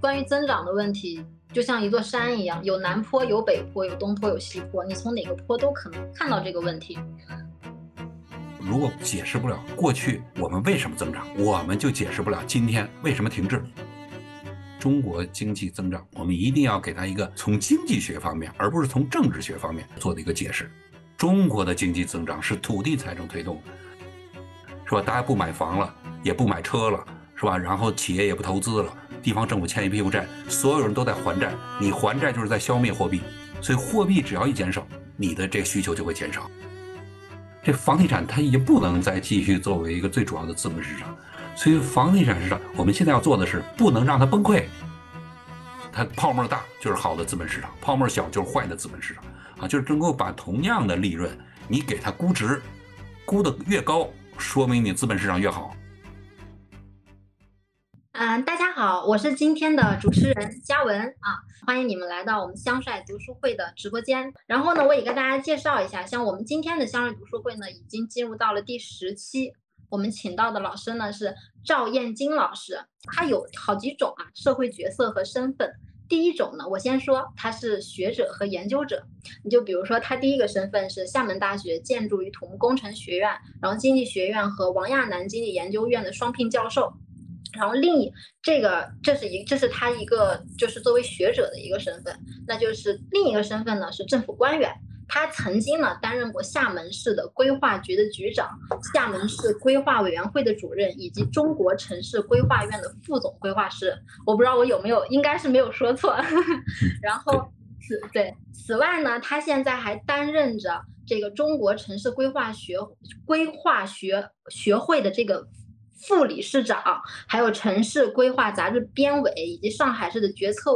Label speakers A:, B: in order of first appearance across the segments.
A: 关于增长的问题，就像一座山一样，有南坡，有北坡，有东坡，有西坡，你从哪个坡都可能看到这个问题。
B: 如果解释不了过去我们为什么增长，我们就解释不了今天为什么停滞。中国经济增长，我们一定要给它一个从经济学方面，而不是从政治学方面做的一个解释。中国的经济增长是土地财政推动，是吧？大家不买房了，也不买车了，是吧？然后企业也不投资了，地方政府欠一屁股债，所有人都在还债，你还债就是在消灭货币，所以货币只要一减少，你的这个需求就会减少。这房地产它已经不能再继续作为一个最主要的资本市场，所以房地产市场我们现在要做的是不能让它崩溃。它泡沫大就是好的资本市场，泡沫小就是坏的资本市场啊，就是能够把同样的利润，你给它估值，估的越高，说明你资本市场越好。
A: 嗯，大家好，我是今天的主持人嘉文啊，欢迎你们来到我们香帅读书会的直播间。然后呢，我也跟大家介绍一下，像我们今天的香帅读书会呢，已经进入到了第十期。我们请到的老师呢是赵燕金老师，他有好几种啊社会角色和身份。第一种呢，我先说他是学者和研究者。你就比如说他第一个身份是厦门大学建筑与土木工程学院，然后经济学院和王亚南经济研究院的双聘教授。然后另一这个，这是一，这是他一个就是作为学者的一个身份，那就是另一个身份呢是政府官员，他曾经呢担任过厦门市的规划局的局长、厦门市规划委员会的主任，以及中国城市规划院的副总规划师。我不知道我有没有，应该是没有说错。然后此对此外呢，他现在还担任着这个中国城市规划学规划学学会的这个。副理事长，还有城市规划杂志编委，以及上海市的决策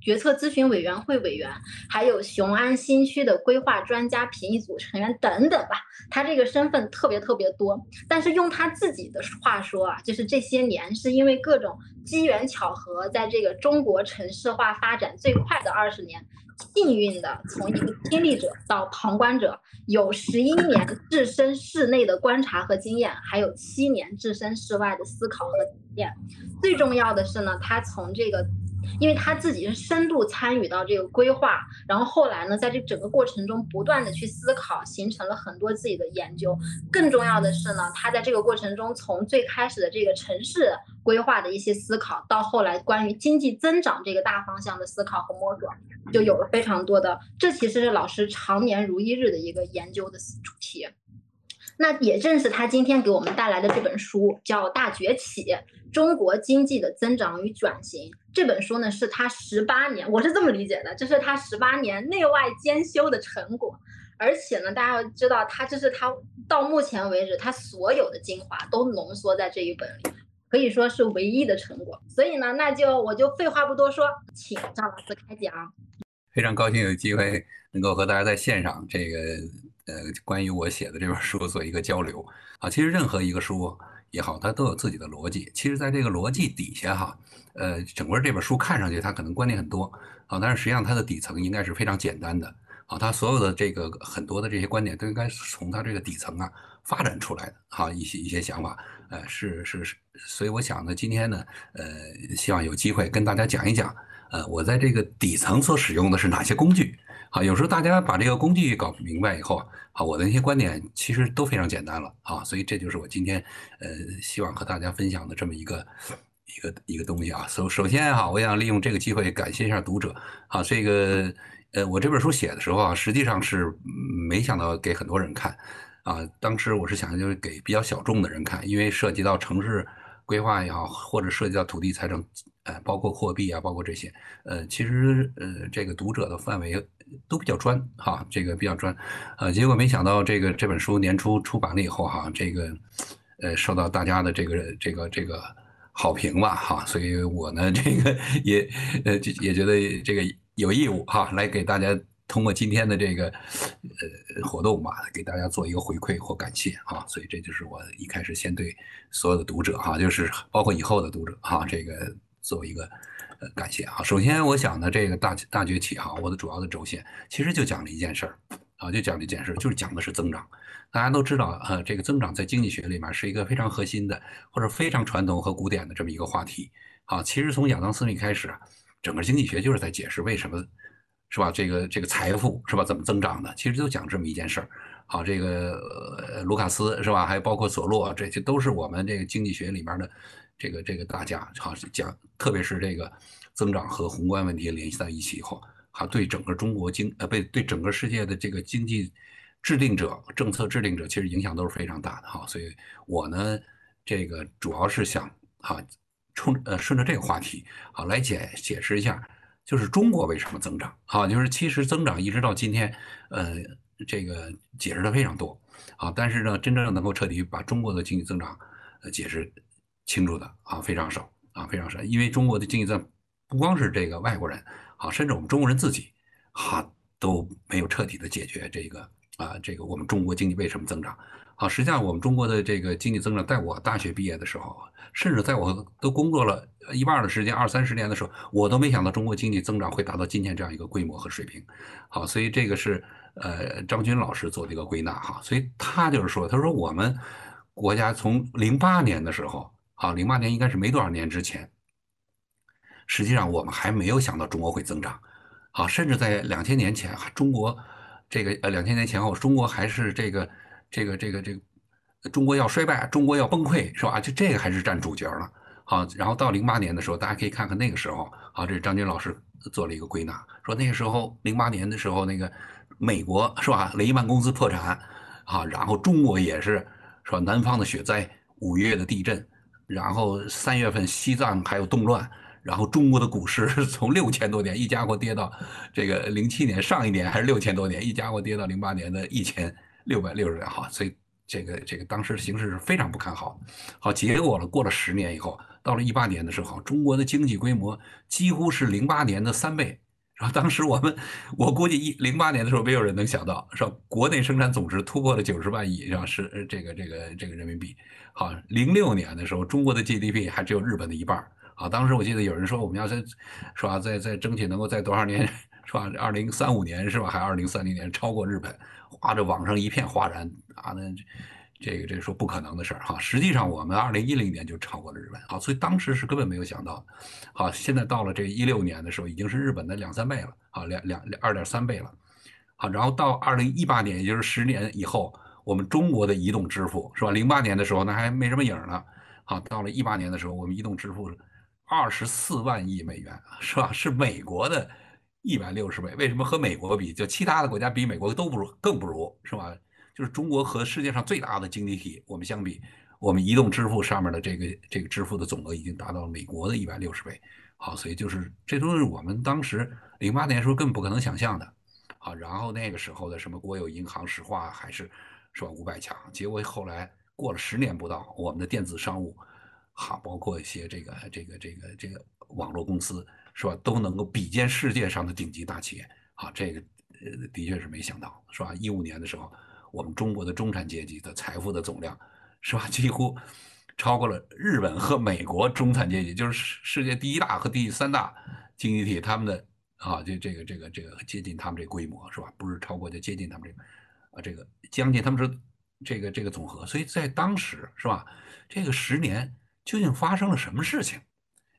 A: 决策咨询委员会委员，还有雄安新区的规划专家评议组成员等等吧。他这个身份特别特别多，但是用他自己的话说啊，就是这些年是因为各种机缘巧合，在这个中国城市化发展最快的二十年。幸运的从一个亲历者到旁观者，有十一年置身室内的观察和经验，还有七年置身事外的思考和体验。最重要的是呢，他从这个。因为他自己是深度参与到这个规划，然后后来呢，在这整个过程中不断的去思考，形成了很多自己的研究。更重要的是呢，他在这个过程中，从最开始的这个城市规划的一些思考，到后来关于经济增长这个大方向的思考和摸索，就有了非常多的。这其实是老师常年如一日的一个研究的主题。那也正是他今天给我们带来的这本书，叫《大崛起：中国经济的增长与转型》。这本书呢，是他十八年，我是这么理解的，这是他十八年内外兼修的成果。而且呢，大家要知道，他这是他到目前为止他所有的精华都浓缩在这一本里，可以说是唯一的成果。所以呢，那就我就废话不多说，请张老师开讲。
B: 非常高兴有机会能够和大家在线上这个。呃，关于我写的这本书做一个交流啊，其实任何一个书也好，它都有自己的逻辑。其实，在这个逻辑底下哈，呃，整个这本书看上去它可能观点很多啊，但是实际上它的底层应该是非常简单的啊，它所有的这个很多的这些观点都应该是从它这个底层啊发展出来的哈，一些一些想法，呃，是是是，所以我想呢，今天呢，呃，希望有机会跟大家讲一讲，呃，我在这个底层所使用的是哪些工具。啊，有时候大家把这个工具搞明白以后啊，我的那些观点其实都非常简单了啊，所以这就是我今天呃希望和大家分享的这么一个一个一个东西啊。首首先哈，我想利用这个机会感谢一下读者啊，这个呃我这本书写的时候啊，实际上是没想到给很多人看啊，当时我是想就是给比较小众的人看，因为涉及到城市规划也好，或者涉及到土地财政。呃，包括货币啊，包括这些，呃，其实呃，这个读者的范围都比较专哈，这个比较专，呃，结果没想到这个这本书年初出版了以后哈，这个呃受到大家的这个这个这个好评吧哈，所以我呢这个也呃也觉得这个有义务哈，来给大家。通过今天的这个呃活动吧，给大家做一个回馈或感谢啊，所以这就是我一开始先对所有的读者哈，就是包括以后的读者哈，这个做一个呃感谢啊。首先，我想呢，这个大大崛起哈，我的主要的轴线其实就讲了一件事儿啊，就讲这件事，就是讲的是增长。大家都知道，呃，这个增长在经济学里面是一个非常核心的，或者非常传统和古典的这么一个话题。啊，其实从亚当·斯密开始，整个经济学就是在解释为什么，是吧？这个这个财富是吧？怎么增长的？其实就讲这么一件事儿。好，这个卢卡斯是吧？还有包括索洛，这些都是我们这个经济学里面的这个这个大家。好，讲特别是这个增长和宏观问题联系在一起以后，好，对整个中国经呃，被对整个世界的这个经济制定者、政策制定者，其实影响都是非常大的哈。所以我呢，这个主要是想哈。冲呃顺着这个话题啊来解解释一下，就是中国为什么增长啊？就是其实增长一直到今天，呃，这个解释的非常多啊，但是呢，真正能够彻底把中国的经济增长呃解释清楚的啊非常少啊非常少，因为中国的经济增不光是这个外国人啊，甚至我们中国人自己哈都没有彻底的解决这个啊这个我们中国经济为什么增长啊？实际上我们中国的这个经济增长，在我大学毕业的时候。甚至在我都工作了一半的时间，二三十年的时候，我都没想到中国经济增长会达到今天这样一个规模和水平。好，所以这个是呃张军老师做的一个归纳哈。所以他就是说，他说我们国家从零八年的时候，好，零八年应该是没多少年之前，实际上我们还没有想到中国会增长。好，甚至在两千年前，中国这个呃两千年前后，中国还是这个这个这个这个。中国要衰败，中国要崩溃，是吧？就这个还是占主角了。好，然后到零八年的时候，大家可以看看那个时候。好，这张军老师做了一个归纳，说那个时候零八年的时候，那个美国是吧？雷曼公司破产，啊，然后中国也是是吧？南方的雪灾，五月的地震，然后三月份西藏还有动乱，然后中国的股市 从六千多点一家伙跌到这个零七年上一年还是六千多点一家伙跌到零八年的一千六百六十点。哈，所以。这个这个当时形势是非常不看好，好结果了。过了十年以后，到了一八年的时候，中国的经济规模几乎是零八年的三倍。然后当时我们，我估计一零八年的时候，没有人能想到，是吧？国内生产总值突破了九十万亿，是吧？是这个这个这个人民币。好，零六年的时候，中国的 GDP 还只有日本的一半。好，当时我记得有人说，我们要在是吧，在在争取能够在多少年，是吧？二零三五年是吧？还二零三零年超过日本。哇，这网上一片哗然啊！那这个这个说不可能的事儿哈。实际上，我们二零一零年就超过了日本啊，所以当时是根本没有想到。好，现在到了这一六年的时候，已经是日本的两三倍了啊，两两二点三倍了。好，然后到二零一八年，也就是十年以后，我们中国的移动支付是吧？零八年的时候那还没什么影呢。好，到了一八年的时候，我们移动支付二十四万亿美元是吧？是美国的。一百六十倍，为什么和美国比？就其他的国家比美国都不如，更不如，是吧？就是中国和世界上最大的经济体，我们相比，我们移动支付上面的这个这个支付的总额已经达到了美国的一百六十倍。好，所以就是这都是我们当时零八年时候根本不可能想象的。好，然后那个时候的什么国有银行、石化还是是吧五百强，结果后来过了十年不到，我们的电子商务，好，包括一些这个这个这个这个网络公司。是吧？都能够比肩世界上的顶级大企业，啊，这个呃的确是没想到，是吧？一五年的时候，我们中国的中产阶级的财富的总量，是吧？几乎超过了日本和美国中产阶级，就是世界第一大和第三大经济体，他们的啊，这这个这个这个接近他们这规模，是吧？不是超过，就接近他们这个啊，这个将近他们是这个这个总和。所以在当时，是吧？这个十年究竟发生了什么事情？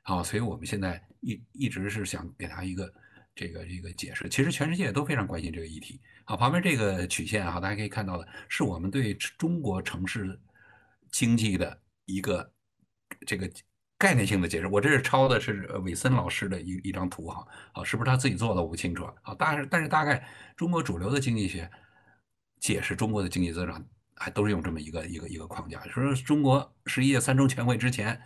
B: 啊，所以我们现在。一一直是想给他一个这个一个解释，其实全世界都非常关心这个议题。好，旁边这个曲线哈，大家可以看到的是我们对中国城市经济的一个这个概念性的解释。我这是抄的是韦森老师的一一张图哈，啊，是不是他自己做的我不清楚啊。但是但是大概中国主流的经济学解释中国的经济增长，还都是用这么一个一个一个框架，说中国十一届三中全会之前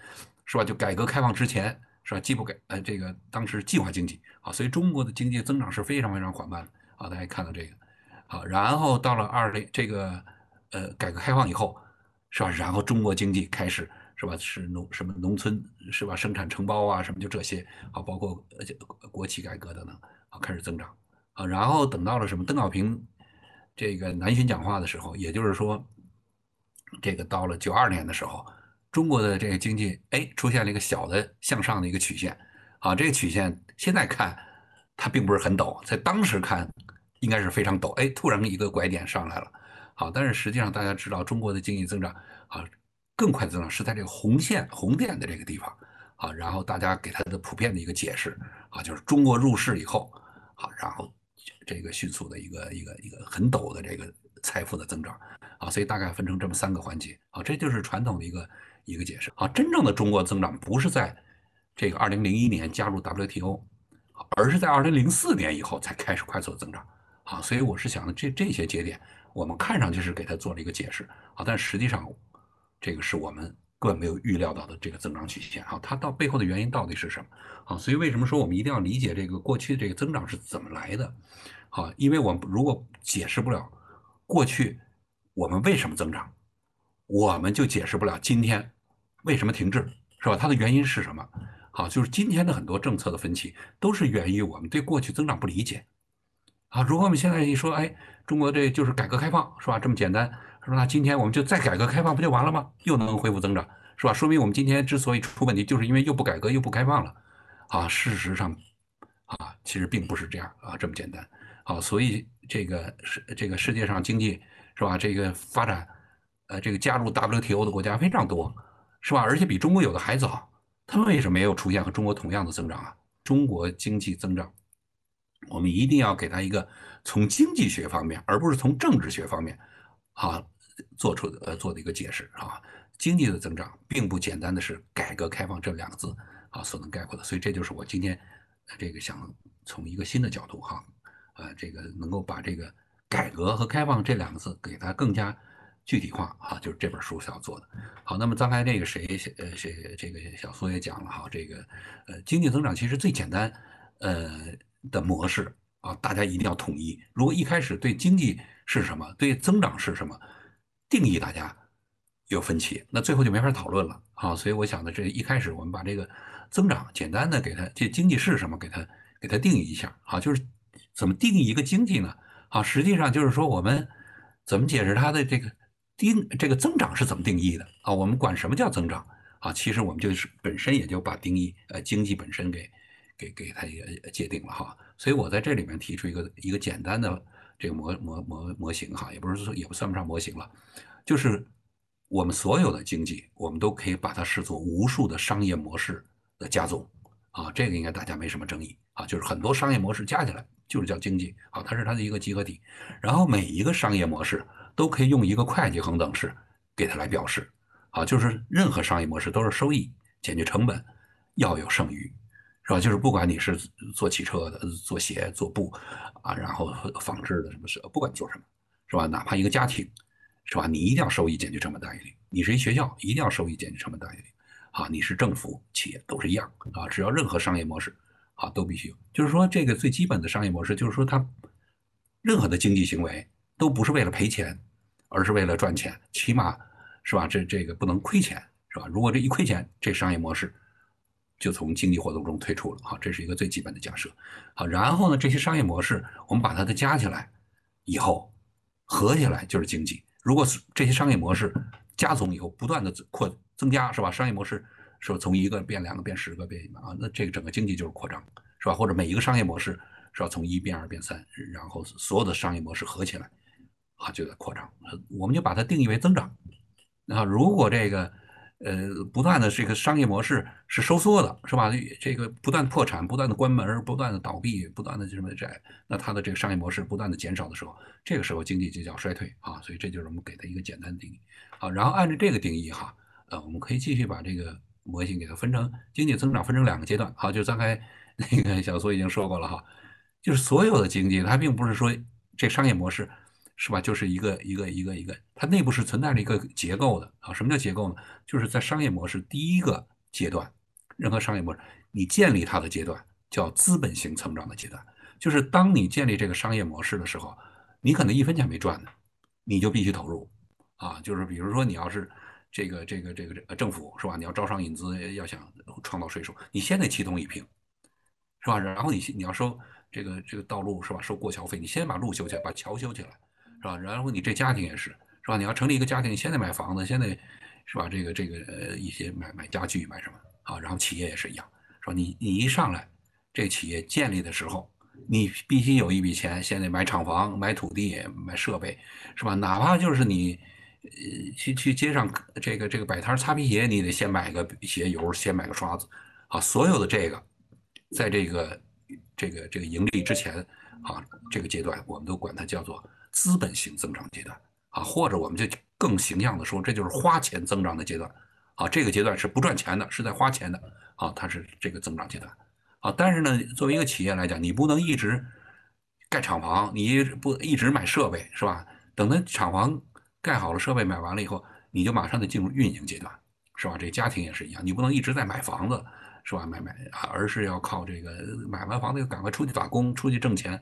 B: 是吧？就改革开放之前。是吧？既不改呃，这个当时计划经济啊，所以中国的经济增长是非常非常缓慢的啊。大家看到这个，好，然后到了二零这个呃改革开放以后，是吧？然后中国经济开始是吧？是农什么农村是吧？生产承包啊什么就这些啊，包括呃国企改革等等啊，开始增长啊。然后等到了什么？邓小平这个南巡讲话的时候，也就是说，这个到了九二年的时候。中国的这个经济，哎，出现了一个小的向上的一个曲线，啊，这个曲线现在看它并不是很陡，在当时看应该是非常陡，哎，突然一个拐点上来了，好，但是实际上大家知道，中国的经济增长啊，更快的增长是在这个红线红点的这个地方，啊，然后大家给它的普遍的一个解释啊，就是中国入市以后，啊，然后这个迅速的一个一个一个很陡的这个财富的增长，啊，所以大概分成这么三个环节，啊，这就是传统的一个一个解释，啊，真正的中国增长不是在这个二零零一年加入 WTO。而是在二零零四年以后才开始快速增长，啊，所以我是想这这些节点，我们看上去是给它做了一个解释，啊，但实际上，这个是我们根本没有预料到的这个增长曲线，啊，它到背后的原因到底是什么？啊，所以为什么说我们一定要理解这个过去这个增长是怎么来的？啊，因为我们如果解释不了过去我们为什么增长，我们就解释不了今天为什么停滞，是吧？它的原因是什么？好，就是今天的很多政策的分歧，都是源于我们对过去增长不理解。啊，如果我们现在一说，哎，中国这就是改革开放，是吧？这么简单，是吧？那今天我们就再改革开放，不就完了吗？又能恢复增长，是吧？说明我们今天之所以出问题，就是因为又不改革又不开放了。啊，事实上，啊，其实并不是这样啊，这么简单。啊，所以这个世这个世界上经济，是吧？这个发展，呃，这个加入 WTO 的国家非常多，是吧？而且比中国有的还早。他们为什么没有出现和中国同样的增长啊？中国经济增长，我们一定要给他一个从经济学方面，而不是从政治学方面，啊，做出呃做的一个解释啊。经济的增长并不简单的是改革开放这两个字啊所能概括的，所以这就是我今天这个想从一个新的角度哈，呃，这个能够把这个改革和开放这两个字给它更加。具体化啊，就是这本书是要做的。好，那么刚才那个谁呃谁这个小苏也讲了哈，这个呃经济增长其实最简单呃的模式啊，大家一定要统一。如果一开始对经济是什么，对增长是什么定义大家有分歧，那最后就没法讨论了啊。所以我想呢，这一开始我们把这个增长简单的给它，这经济是什么，给它给它定义一下啊，就是怎么定义一个经济呢？啊，实际上就是说我们怎么解释它的这个。定这个增长是怎么定义的啊？我们管什么叫增长啊？其实我们就是本身也就把定义呃经济本身给给给它也界定了哈。所以我在这里面提出一个一个简单的这个模模模模型哈，也不是说也不算不上模型了，就是我们所有的经济，我们都可以把它视作无数的商业模式的加总啊。这个应该大家没什么争议啊，就是很多商业模式加起来就是叫经济啊，它是它的一个集合体。然后每一个商业模式。都可以用一个会计恒等式给它来表示，啊，就是任何商业模式都是收益减去成本要有剩余，是吧？就是不管你是做汽车的、做鞋、做布，啊，然后纺织的什么事，不管做什么，是吧？哪怕一个家庭，是吧？你一定要收益减去成本大于零。你是一学校，一定要收益减去成本大于零。啊，你是政府企业都是一样啊，只要任何商业模式，啊，都必须有。就是说，这个最基本的商业模式，就是说它任何的经济行为。都不是为了赔钱，而是为了赚钱，起码是吧？这这个不能亏钱，是吧？如果这一亏钱，这商业模式就从经济活动中退出了。好，这是一个最基本的假设。好，然后呢，这些商业模式我们把它的加起来以后，合起来就是经济。如果这些商业模式加总以后不断的扩增加，是吧？商业模式是从一个变两个变十个变啊，那这个整个经济就是扩张，是吧？或者每一个商业模式是要从一变二变三，然后所有的商业模式合起来。啊，就在扩张，我们就把它定义为增长。那如果这个呃不断的这个商业模式是收缩的，是吧？这个不断破产、不断的关门、不断的倒闭、不断的什么债，那它的这个商业模式不断的减少的时候，这个时候经济就叫衰退啊。所以这就是我们给它一个简单的定义。好，然后按照这个定义哈，呃，我们可以继续把这个模型给它分成经济增长分成两个阶段。好，就刚才那个小苏已经说过了哈，就是所有的经济它并不是说这商业模式。是吧？就是一个一个一个一个，它内部是存在着一个结构的啊。什么叫结构呢？就是在商业模式第一个阶段，任何商业模式，你建立它的阶段叫资本型成长的阶段。就是当你建立这个商业模式的时候，你可能一分钱没赚呢，你就必须投入啊。就是比如说你要是这个这个这个这政府是吧？你要招商引资，要想创造税收，你先得启动一平，是吧？然后你你要收这个这个道路是吧？收过桥费，你先把路修起来，把桥修起来。是吧？然后你这家庭也是，是吧？你要成立一个家庭，你现在买房子，现在是吧？这个这个呃一些买买家具买什么啊？然后企业也是一样，是吧？你你一上来，这企业建立的时候，你必须有一笔钱，先得买厂房、买土地、买设备，是吧？哪怕就是你，呃，去去街上这个这个摆摊擦皮鞋，你得先买个鞋油，先买个刷子，啊，所有的这个，在这个这个这个盈利之前，啊，这个阶段我们都管它叫做资本性增长阶段，啊，或者我们就更形象的说，这就是花钱增长的阶段，啊，这个阶段是不赚钱的，是在花钱的，啊，它是这个增长阶段。啊，但是呢，作为一个企业来讲，你不能一直盖厂房，你不一直买设备，是吧？等它厂房盖好了，设备买完了以后，你就马上得进入运营阶段，是吧？这家庭也是一样，你不能一直在买房子，是吧？买买啊，而是要靠这个买完房子，赶快出去打工，出去挣钱，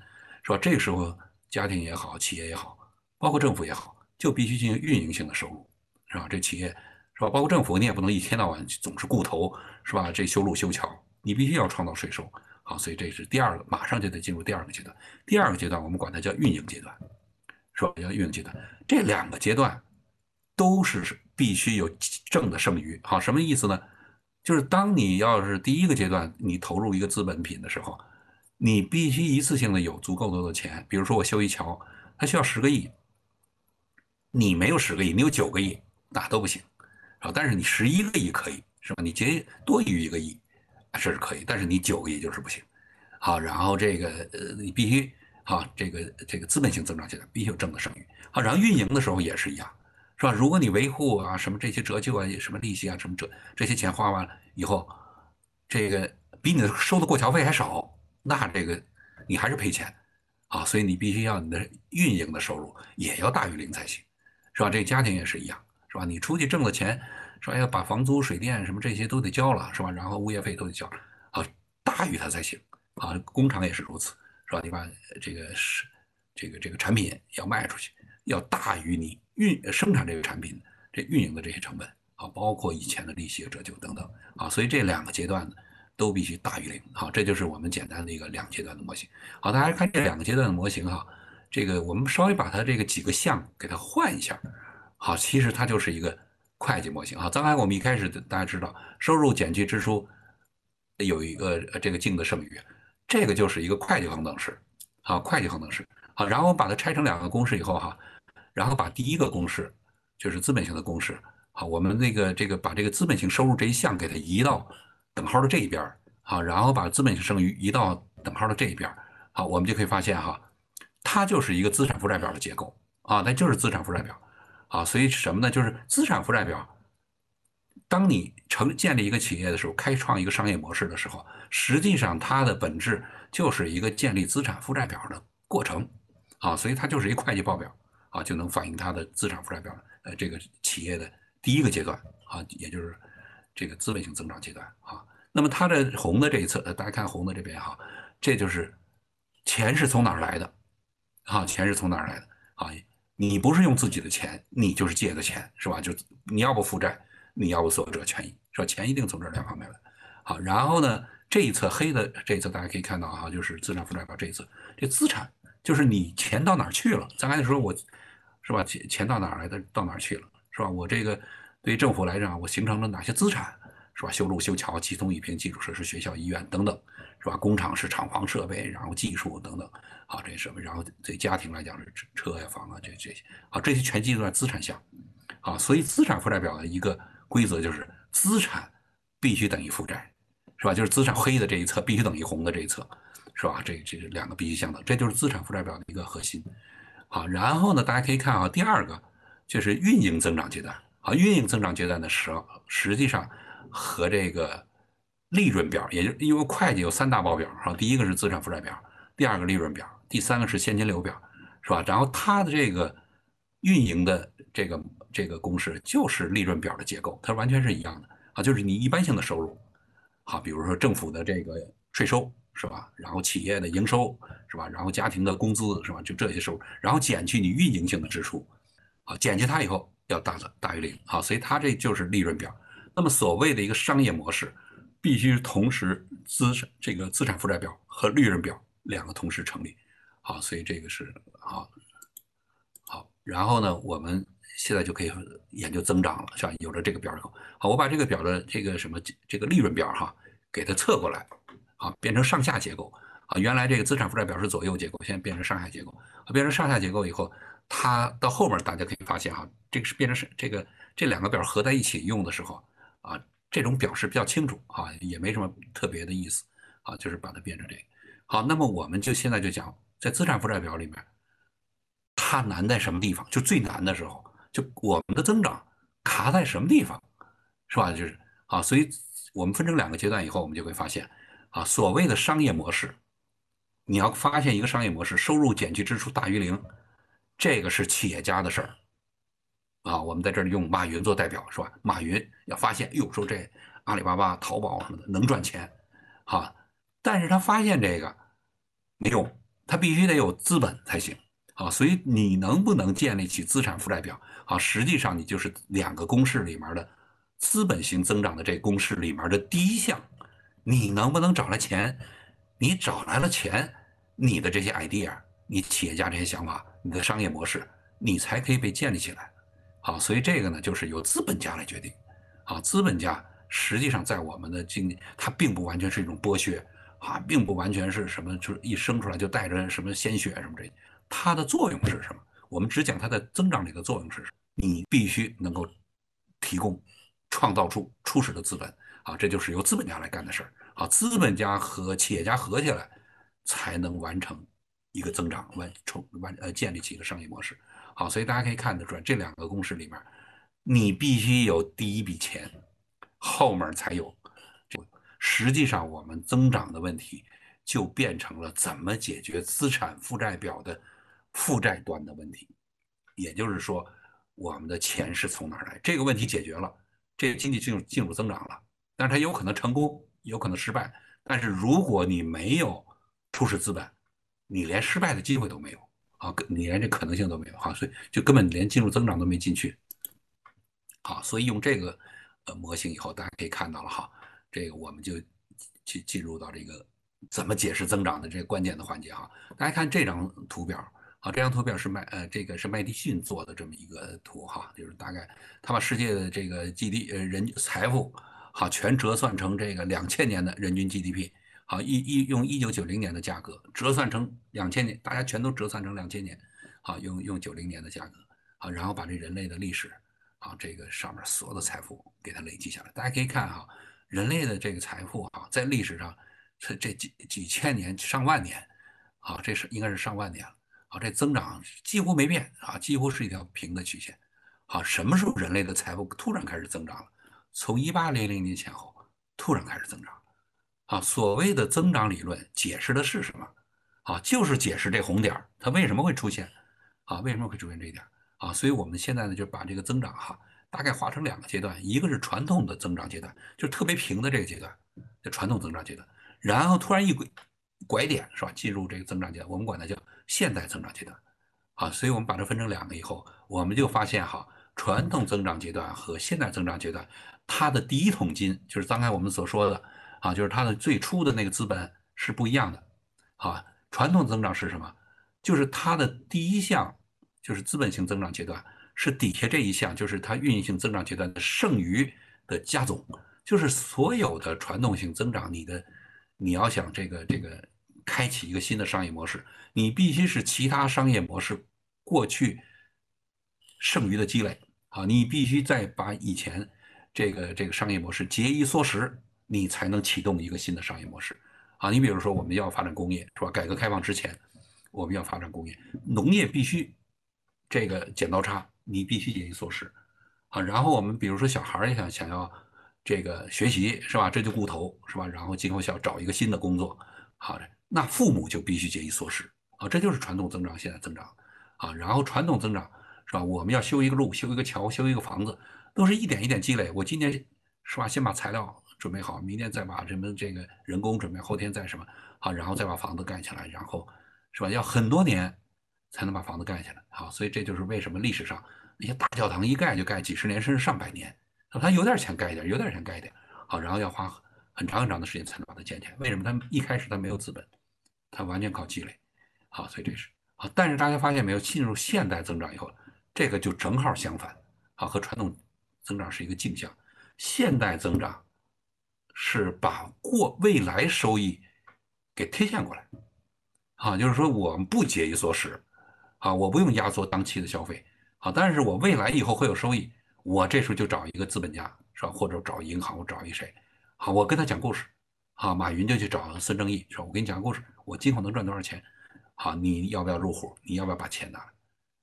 B: 是吧？这个时候，家庭也好，企业也好，包括政府也好，就必须进行运营性的收入，是吧？这企业是吧？包括政府，你也不能一天到晚总是顾头，是吧？这修路修桥。你必须要创造税收，好，所以这是第二个，马上就得进入第二个阶段。第二个阶段我们管它叫运营阶段，是吧？叫运营阶段。这两个阶段都是必须有正的剩余，好，什么意思呢？就是当你要是第一个阶段你投入一个资本品的时候，你必须一次性的有足够多的钱。比如说我修一桥，它需要十个亿，你没有十个亿，你有九个亿，那都不行，啊，但是你十一个亿可以，是吧？你结多余一个亿。这是可以，但是你九个亿就是不行，好，然后这个呃，你必须好，这个这个资本性增长起来必须有正的剩余，好，然后运营的时候也是一样，是吧？如果你维护啊什么这些折旧啊、什么利息啊、什么这这些钱花完了以后，这个比你的收的过桥费还少，那这个你还是赔钱，啊，所以你必须要你的运营的收入也要大于零才行，是吧？这家庭也是一样，是吧？你出去挣了钱。说要把房租、水电什么这些都得交了，是吧？然后物业费都得交，啊，大于它才行，啊，工厂也是如此，是吧？你把这个是这个这个产品要卖出去，要大于你运生产这个产品这运营的这些成本，啊，包括以前的利息、折旧等等，啊，所以这两个阶段呢都必须大于零，好，这就是我们简单的一个两阶段的模型。好，大家看这两个阶段的模型哈，这个我们稍微把它这个几个项给它换一下，好，其实它就是一个。会计模型哈，刚才我们一开始大家知道，收入减去支出有一个这个净的剩余，这个就是一个会计恒等式，好，会计恒等式，好，然后我们把它拆成两个公式以后哈，然后把第一个公式就是资本性的公式，好，我们那个这个把这个资本性收入这一项给它移到等号的这一边，好，然后把资本性剩余移到等号的这一边，好，我们就可以发现哈，它就是一个资产负债表的结构啊，它就是资产负债表。啊，所以什么呢？就是资产负债表。当你成建立一个企业的时候，开创一个商业模式的时候，实际上它的本质就是一个建立资产负债表的过程。啊，所以它就是一会计报表啊，就能反映它的资产负债表。呃，这个企业的第一个阶段啊，也就是这个资本性增长阶段啊。那么它的红的这一侧，大家看红的这边哈，这就是钱是从哪儿来的？啊，钱是从哪儿来的？啊。你不是用自己的钱，你就是借的钱，是吧？就你要不负债，你要不所有者权益，是吧？钱一定从这两方面来。好，然后呢，这一侧黑的这一侧大家可以看到哈，就是资产负债表这一侧，这资产就是你钱到哪儿去了？咱刚才说我，是吧？钱钱到哪儿来的，到哪儿去了，是吧？我这个对于政府来讲，我形成了哪些资产，是吧？修路、修桥、集通、一平基础设施、学校、医院等等，是吧？工厂是厂房设备，然后技术等等。好，这些设备，然后对家庭来讲是车呀、房啊，这这些，好，这些全计算资产项，啊，所以资产负债表的一个规则就是资产必须等于负债，是吧？就是资产黑的这一侧必须等于红的这一侧，是吧？这这两个必须相等，这就是资产负债表的一个核心。好，然后呢，大家可以看啊，第二个就是运营增长阶段，啊，运营增长阶段的时候，实际上和这个利润表，也就因为会计有三大报表，哈，第一个是资产负债表，第二个利润表。第三个是现金流表，是吧？然后它的这个运营的这个这个公式就是利润表的结构，它完全是一样的啊，就是你一般性的收入，好，比如说政府的这个税收，是吧？然后企业的营收，是吧？然后家庭的工资，是吧？就这些收入，然后减去你运营性的支出，好，减去它以后要大的大于零，啊，所以它这就是利润表。那么所谓的一个商业模式，必须同时资产这个资产负债表和利润表两个同时成立。好，所以这个是好，好，然后呢，我们现在就可以研究增长了，是吧？有了这个表以后，好，我把这个表的这个什么这个利润表哈，给它侧过来，好，变成上下结构，啊，原来这个资产负债表是左右结构，现在变成上下结构，变成上下结构以后，它到后面大家可以发现哈，这个是变成是这个这两个表合在一起用的时候啊，这种表示比较清楚啊，也没什么特别的意思啊，就是把它变成这个。好，那么我们就现在就讲，在资产负债表里面，它难在什么地方？就最难的时候，就我们的增长卡在什么地方，是吧？就是啊，所以我们分成两个阶段以后，我们就会发现啊，所谓的商业模式。你要发现一个商业模式，收入减去支出大于零，这个是企业家的事儿啊。我们在这里用马云做代表，是吧？马云要发现，哟，说这阿里巴巴、淘宝什么的能赚钱，哈，但是他发现这个没用，他必须得有资本才行啊。所以你能不能建立起资产负债表啊？实际上你就是两个公式里面的资本型增长的这公式里面的第一项，你能不能找来钱？你找来了钱。你的这些 idea，你企业家这些想法，你的商业模式，你才可以被建立起来。好，所以这个呢，就是由资本家来决定。啊，资本家实际上在我们的经济，它并不完全是一种剥削，啊，并不完全是什么，就是一生出来就带着什么鲜血什么这，它的作用是什么？我们只讲它的增长里的作用是什么？你必须能够提供创造出初始的资本。啊，这就是由资本家来干的事儿。啊，资本家和企业家合起来。才能完成一个增长，完成完呃建立起一个商业模式。好，所以大家可以看得出来，这两个公式里面，你必须有第一笔钱，后面才有。实际上，我们增长的问题就变成了怎么解决资产负债表的负债端的问题。也就是说，我们的钱是从哪儿来？这个问题解决了，这个经济进入进入增长了。但是它有可能成功，有可能失败。但是如果你没有，初始资本，你连失败的机会都没有啊，你连这可能性都没有哈，所以就根本连进入增长都没进去。好，所以用这个呃模型以后，大家可以看到了哈，这个我们就去进入到这个怎么解释增长的这个关键的环节哈。大家看这张图表啊，这张图表是麦呃这个是麦迪逊做的这么一个图哈，就是大概他把世界的这个 GD 呃人财富好全折算成这个两千年的人均 GDP。好，一一用一九九零年的价格折算成两千年，大家全都折算成两千年。好，用用九零年的价格，好，然后把这人类的历史，好，这个上面所有的财富给它累积下来。大家可以看哈，人类的这个财富啊，在历史上这这几几千年、上万年，好，这是应该是上万年了。好，这增长几乎没变啊，几乎是一条平的曲线。好，什么时候人类的财富突然开始增长了？从一八零零年前后突然开始增长。啊，所谓的增长理论解释的是什么？啊，就是解释这红点儿它为什么会出现，啊，为什么会出现这一点？啊，所以我们现在呢就把这个增长哈大概划成两个阶段，一个是传统的增长阶段，就是特别平的这个阶段，叫传统增长阶段，然后突然一拐拐点是吧，进入这个增长阶段，我们管它叫现代增长阶段。啊，所以我们把它分成两个以后，我们就发现哈，传统增长阶段和现代增长阶段，它的第一桶金就是刚才我们所说的。啊，就是它的最初的那个资本是不一样的，啊，传统增长是什么？就是它的第一项，就是资本性增长阶段，是底下这一项，就是它运营性增长阶段的剩余的加总，就是所有的传统性增长，你的你要想这个这个开启一个新的商业模式，你必须是其他商业模式过去剩余的积累，啊，你必须再把以前这个这个商业模式节衣缩食。你才能启动一个新的商业模式，啊，你比如说我们要发展工业，是吧？改革开放之前，我们要发展工业，农业必须这个剪刀差，你必须节衣缩食，啊，然后我们比如说小孩也想想要这个学习，是吧？这就固投，是吧？然后今后想找一个新的工作，好的，那父母就必须节衣缩食，啊，这就是传统增长，现在增长，啊，然后传统增长是吧？我们要修一个路，修一个桥，修一个房子，都是一点一点积累。我今年是吧？先把材料。准备好，明天再把什么这个人工准备，后天再什么好，然后再把房子盖起来，然后是吧？要很多年才能把房子盖起来，好，所以这就是为什么历史上那些大教堂一盖就盖几十年，甚至上百年，他有点钱盖一点，有点钱盖一点，好，然后要花很长很长的时间才能把它建起来。为什么？他一开始他没有资本，他完全靠积累，好，所以这是好。但是大家发现没有，进入现代增长以后，这个就正好相反，好，和传统增长是一个镜像，现代增长。是把过未来收益给贴现过来，啊，就是说我们不节衣缩食，啊，我不用压缩当期的消费，啊，但是我未来以后会有收益，我这时候就找一个资本家，是吧？或者找银行，我找一谁，好，我跟他讲故事，啊，马云就去找孙正义，说，我给你讲故事，我今后能赚多少钱，好，你要不要入伙？你要不要把钱拿来？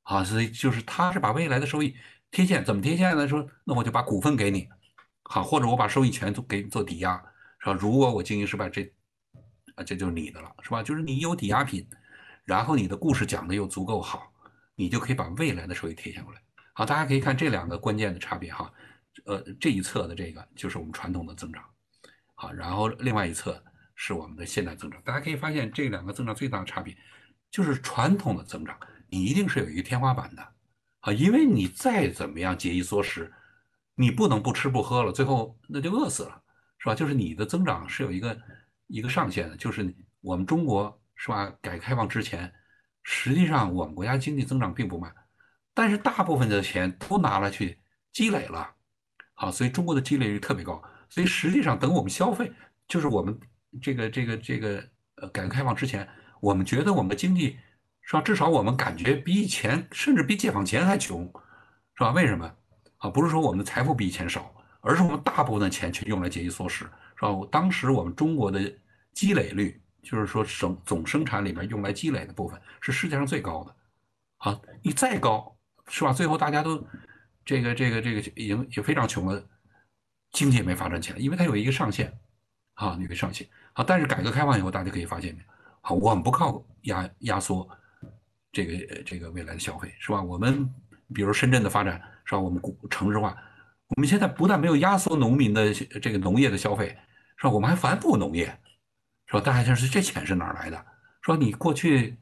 B: 啊，所以就是他是把未来的收益贴现，怎么贴现呢？说，那我就把股份给你，好，或者我把收益权做给做抵押，是吧？如果我经营失败，这啊，这就是你的了，是吧？就是你有抵押品，然后你的故事讲的又足够好，你就可以把未来的收益贴现过来。好，大家可以看这两个关键的差别哈。呃，这一侧的这个就是我们传统的增长，好，然后另外一侧是我们的现代增长。大家可以发现这两个增长最大的差别就是传统的增长，你一定是有一个天花板的，啊，因为你再怎么样节衣缩食，你不能不吃不喝了，最后那就饿死了，是吧？就是你的增长是有一个。一个上限的，就是我们中国是吧？改革开放之前，实际上我们国家经济增长并不慢，但是大部分的钱都拿了去积累了，好，所以中国的积累率特别高。所以实际上等我们消费，就是我们这个这个这个呃改革开放之前，我们觉得我们的经济是吧？至少我们感觉比以前，甚至比解放前还穷，是吧？为什么？啊，不是说我们的财富比以前少，而是我们大部分的钱全用来节衣缩食。是吧？当时我们中国的积累率，就是说生总生产里面用来积累的部分是世界上最高的。啊，你再高，是吧？最后大家都这个这个这个已经也非常穷了，经济也没发展起来，因为它有一个上限，啊，有个上限。啊，但是改革开放以后，大家可以发现，啊，我们不靠压压缩这个这个未来的消费，是吧？我们比如深圳的发展，是吧？我们古城市化。我们现在不但没有压缩农民的这个农业的消费，是吧？我们还反哺农业，是吧？大家想是这钱是哪儿来的？说你过去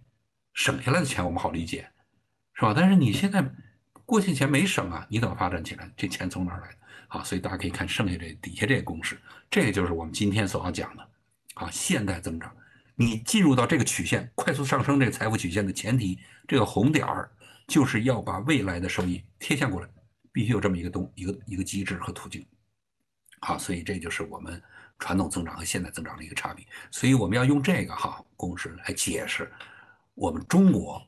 B: 省下来的钱我们好理解，是吧？但是你现在过去钱没省啊，你怎么发展起来？这钱从哪儿来的？好，所以大家可以看剩下这底下这个公式，这个就是我们今天所要讲的啊，现代增长。你进入到这个曲线快速上升这个财富曲线的前提，这个红点儿就是要把未来的收益贴现过来。必须有这么一个东一个一个机制和途径，好，所以这就是我们传统增长和现代增长的一个差别。所以我们要用这个哈公式来解释我们中国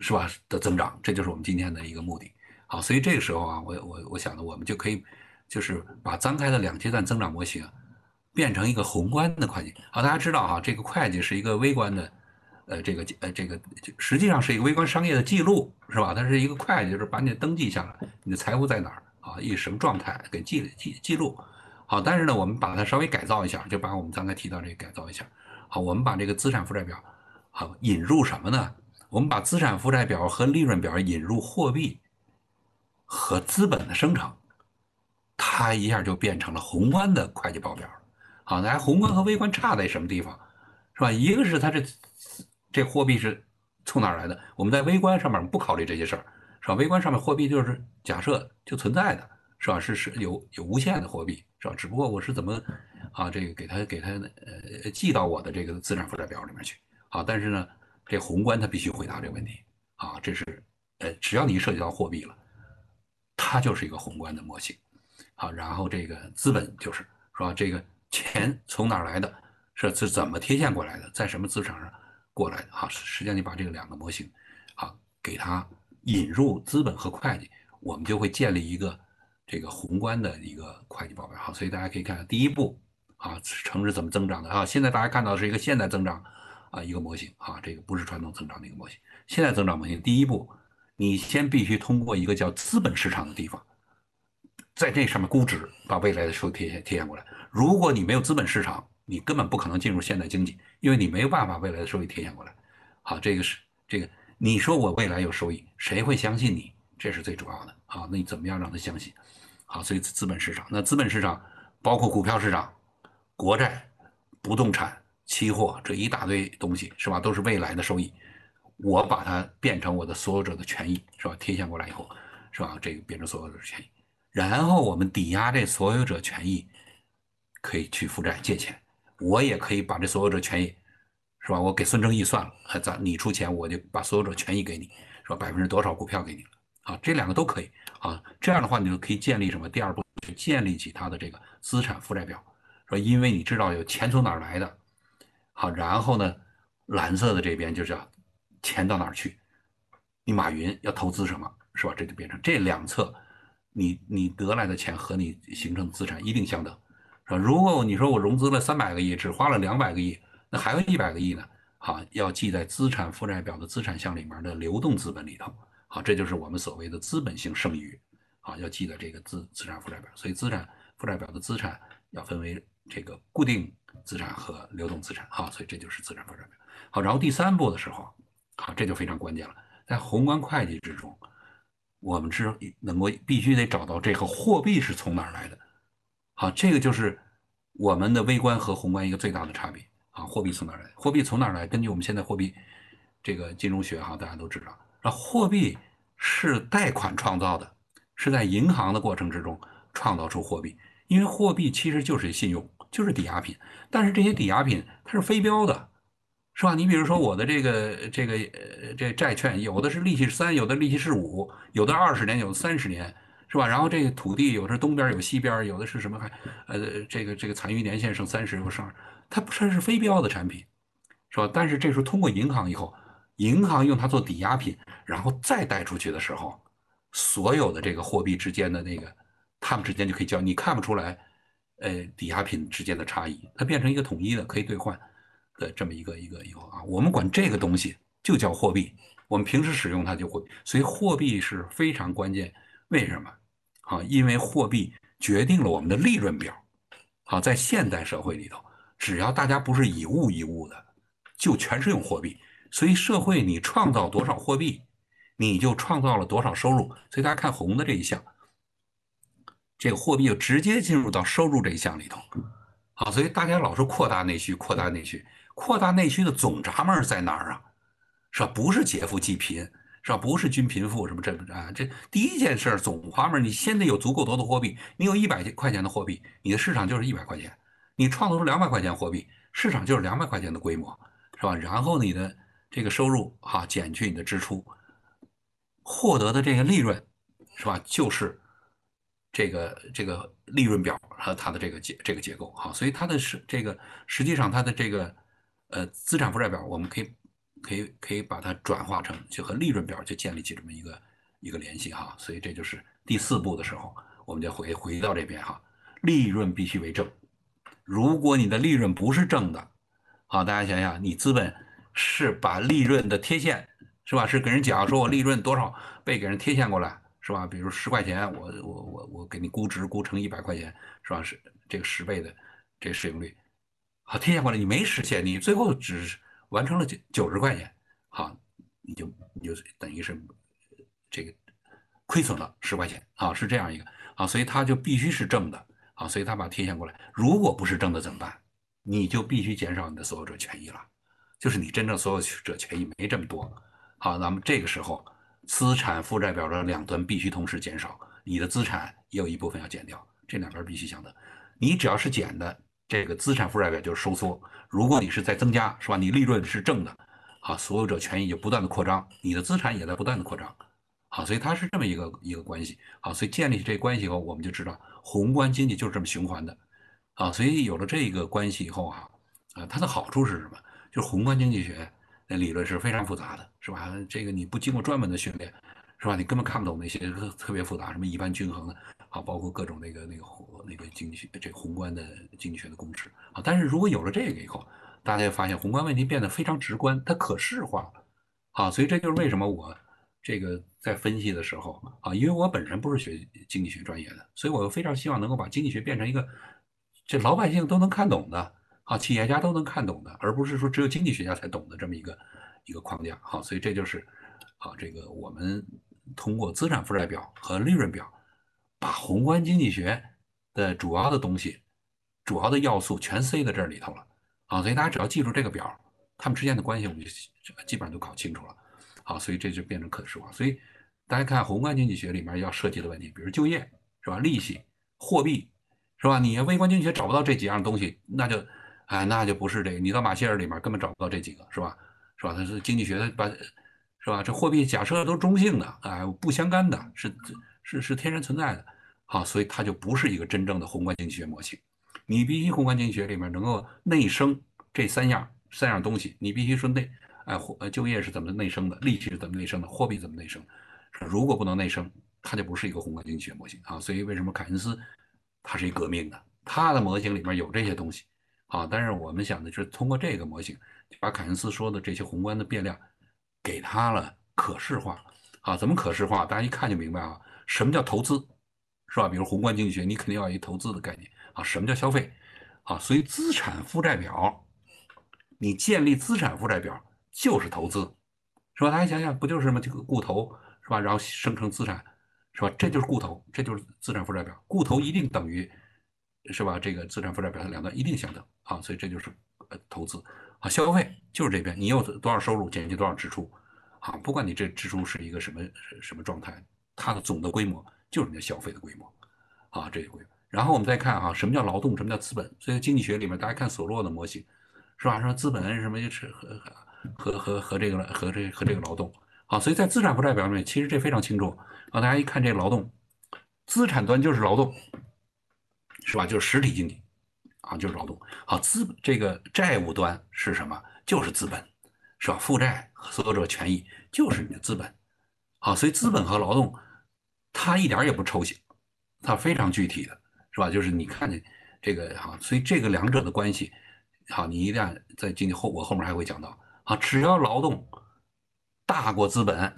B: 是吧的增长，这就是我们今天的一个目的。好，所以这个时候啊，我我我想呢，我们就可以就是把张开的两阶段增长模型变成一个宏观的会计。好，大家知道哈，这个会计是一个微观的。呃，这个呃，这个实际上是一个微观商业的记录，是吧？它是一个会计，就是把你登记下来，你的财务在哪儿啊？以什么状态给记记记录？好，但是呢，我们把它稍微改造一下，就把我们刚才提到这个改造一下。好，我们把这个资产负债表好引入什么呢？我们把资产负债表和利润表引入货币和资本的生成，它一下就变成了宏观的会计报表。好，那宏观和微观差在什么地方？是吧？一个是它这。这货币是从哪儿来的？我们在微观上面不考虑这些事儿，是吧？微观上面货币就是假设就存在的，是吧？是是有有无限的货币，是吧？只不过我是怎么啊，这个给它给它呃记到我的这个资产负债表里面去啊？但是呢，这宏观它必须回答这个问题啊，这是呃，只要你涉及到货币了，它就是一个宏观的模型啊，然后这个资本就是是吧？这个钱从哪儿来的？是是怎么贴现过来的？在什么资产上？过来的哈，实际上你把这个两个模型，啊，给它引入资本和会计，我们就会建立一个这个宏观的一个会计报表哈。所以大家可以看第一步啊，城市怎么增长的啊？现在大家看到是一个现代增长啊一个模型啊，这个不是传统增长的一个模型。现在增长模型第一步，你先必须通过一个叫资本市场的地方，在这上面估值，把未来的收益贴现贴现过来。如果你没有资本市场，你根本不可能进入现代经济，因为你没有办法未来的收益贴现过来。好，这个是这个，你说我未来有收益，谁会相信你？这是最主要的。好，那你怎么样让他相信？好，所以资本市场，那资本市场包括股票市场、国债、不动产、期货这一大堆东西，是吧？都是未来的收益。我把它变成我的所有者的权益，是吧？贴现过来以后，是吧？这个变成所有者的权益，然后我们抵押这所有者权益，可以去负债借钱。我也可以把这所有者权益，是吧？我给孙正义算了，咱你出钱，我就把所有者权益给你，是吧？百分之多少股票给你了？啊，这两个都可以啊。这样的话，你就可以建立什么？第二步就建立起他的这个资产负债表，说因为你知道有钱从哪儿来的，好，然后呢，蓝色的这边就叫钱到哪儿去？你马云要投资什么，是吧？这就变成这两侧，你你得来的钱和你形成资产一定相等，如果你说我融资了三百个亿，只花了两百个亿，那还有一百个亿呢？好，要记在资产负债表的资产项里面的流动资本里头。好，这就是我们所谓的资本性剩余。好，要记得这个资资产负债表。所以资产负债表的资产要分为这个固定资产和流动资产。好，所以这就是资产负债表。好，然后第三步的时候，好，这就非常关键了。在宏观会计之中，我们是能够必须得找到这个货币是从哪儿来的。好，这个就是我们的微观和宏观一个最大的差别。啊，货币从哪来？货币从哪来？根据我们现在货币这个金融学哈，大家都知道，啊，货币是贷款创造的，是在银行的过程之中创造出货币。因为货币其实就是信用，就是抵押品，但是这些抵押品它是非标的。是吧？你比如说我的这个这个呃这债券，有的是利息是三，有的利息是五，有的二十年，有的三十年，是吧？然后这个土地有的东边有西边，有的是什么还呃这个这个残余年限剩三十又剩，它不算是非标的产品，是吧？但是这时候通过银行以后，银行用它做抵押品，然后再贷出去的时候，所有的这个货币之间的那个，他们之间就可以交，你看不出来，呃抵押品之间的差异，它变成一个统一的可以兑换。的这么一个一个以后啊，我们管这个东西就叫货币，我们平时使用它就会，所以货币是非常关键。为什么？啊，因为货币决定了我们的利润表。好，在现代社会里头，只要大家不是以物易物的，就全是用货币。所以社会你创造多少货币，你就创造了多少收入。所以大家看红的这一项，这个货币就直接进入到收入这一项里头。好，所以大家老是扩大内需，扩大内需。扩大内需的总闸门在哪儿啊？是吧？不是劫富济贫，是吧？不是均贫富什么这啊？这第一件事总花门，你先得有足够多的货币。你有一百块钱的货币，你的市场就是一百块钱。你创造出两百块钱货币，市场就是两百块钱的规模，是吧？然后你的这个收入哈减去你的支出，获得的这个利润，是吧？就是这个这个利润表和它的这个结这个结构哈。所以它的是这个实际上它的这个。呃，资产负债表我们可以可以可以把它转化成就和利润表就建立起这么一个一个联系哈，所以这就是第四步的时候，我们就回回到这边哈，利润必须为正。如果你的利润不是正的，好，大家想想，你资本是把利润的贴现是吧？是给人讲说我利润多少倍给人贴现过来是吧？比如十块钱，我我我我给你估值估成一百块钱是吧？是这个十倍的这市盈率。好，贴现过来你没实现，你最后只是完成了九九十块钱，好，你就你就等于是这个亏损了十块钱，啊，是这样一个，啊，所以它就必须是正的，啊，所以他把贴现过来，如果不是正的怎么办？你就必须减少你的所有者权益了，就是你真正所有者权益没这么多，好，那么这个时候资产负债表的两端必须同时减少，你的资产也有一部分要减掉，这两边必须相等，你只要是减的。这个资产负债表就是收缩，如果你是在增加，是吧？你利润是正的，好，所有者权益就不断的扩张，你的资产也在不断的扩张，好，所以它是这么一个一个关系，好，所以建立起这关系以后，我们就知道宏观经济就是这么循环的，啊，所以有了这个关系以后啊，啊，它的好处是什么？就是宏观经济学那理论是非常复杂的，是吧？这个你不经过专门的训练，是吧？你根本看不懂那些特别复杂，什么一般均衡的。啊，包括各种那个那个宏那个经济学这宏观的经济学的公式啊，但是如果有了这个以后，大家就发现宏观问题变得非常直观，它可视化了，啊，所以这就是为什么我这个在分析的时候啊，因为我本身不是学经济学专业的，所以我非常希望能够把经济学变成一个这老百姓都能看懂的啊，企业家都能看懂的，而不是说只有经济学家才懂的这么一个一个框架。啊，所以这就是啊，这个我们通过资产负债表和利润表。把宏观经济学的主要的东西、主要的要素全塞在这里头了啊！所以大家只要记住这个表，它们之间的关系，我们就基本上都搞清楚了。好，所以这就变成可视化。所以大家看宏观经济学里面要涉及的问题，比如就业是吧？利息、货币是吧？你微观经济学找不到这几样东西，那就哎，那就不是这个。你到马歇尔里面根本找不到这几个，是吧？是吧？它是经济学的，把是吧？这货币假设都是中性的，哎，不相干的，是。是是天然存在的，好，所以它就不是一个真正的宏观经济学模型。你必须宏观经济学里面能够内生这三样，三样东西，你必须说内，哎，货就业是怎么内生的，利息是怎么内生的，货币怎么内生？如果不能内生，它就不是一个宏观经济学模型啊。所以为什么凯恩斯他是一革命的？他的模型里面有这些东西啊。但是我们想的就是通过这个模型，把凯恩斯说的这些宏观的变量给他了可视化啊。怎么可视化？大家一看就明白啊。什么叫投资？是吧？比如宏观经济学，你肯定要一投资的概念啊。什么叫消费？啊，所以资产负债表，你建立资产负债表就是投资，是吧？大家想想，不就是什么这个固投，是吧？然后生成资产，是吧？这就是固投，这就是资产负债表。固投一定等于，是吧？这个资产负债表的两端一定相等啊，所以这就是呃投资啊。消费就是这边，你有多少收入减去多少支出啊？不管你这支出是一个什么什么状态，它的总的规模就是你的消费的规模啊，这个规模。然后我们再看哈，什么叫劳动，什么叫资本？所以经济学里面，大家看索洛的模型，是吧？说资本什么就是和和和和这个和这和这个劳动啊。所以在资产负债表里面，其实这非常清楚啊。大家一看这个劳动，资产端就是劳动，是吧？就是实体经济啊，就是劳动。好，资这个债务端是什么？就是资本，是吧？负债所有者权益就是你的资本。好，所以资本和劳动，他一点也不抽象，他非常具体的。是吧？就是你看见这个哈，所以这个两者的关系，好，你一旦在经济后，我后面还会讲到啊，只要劳动大过资本，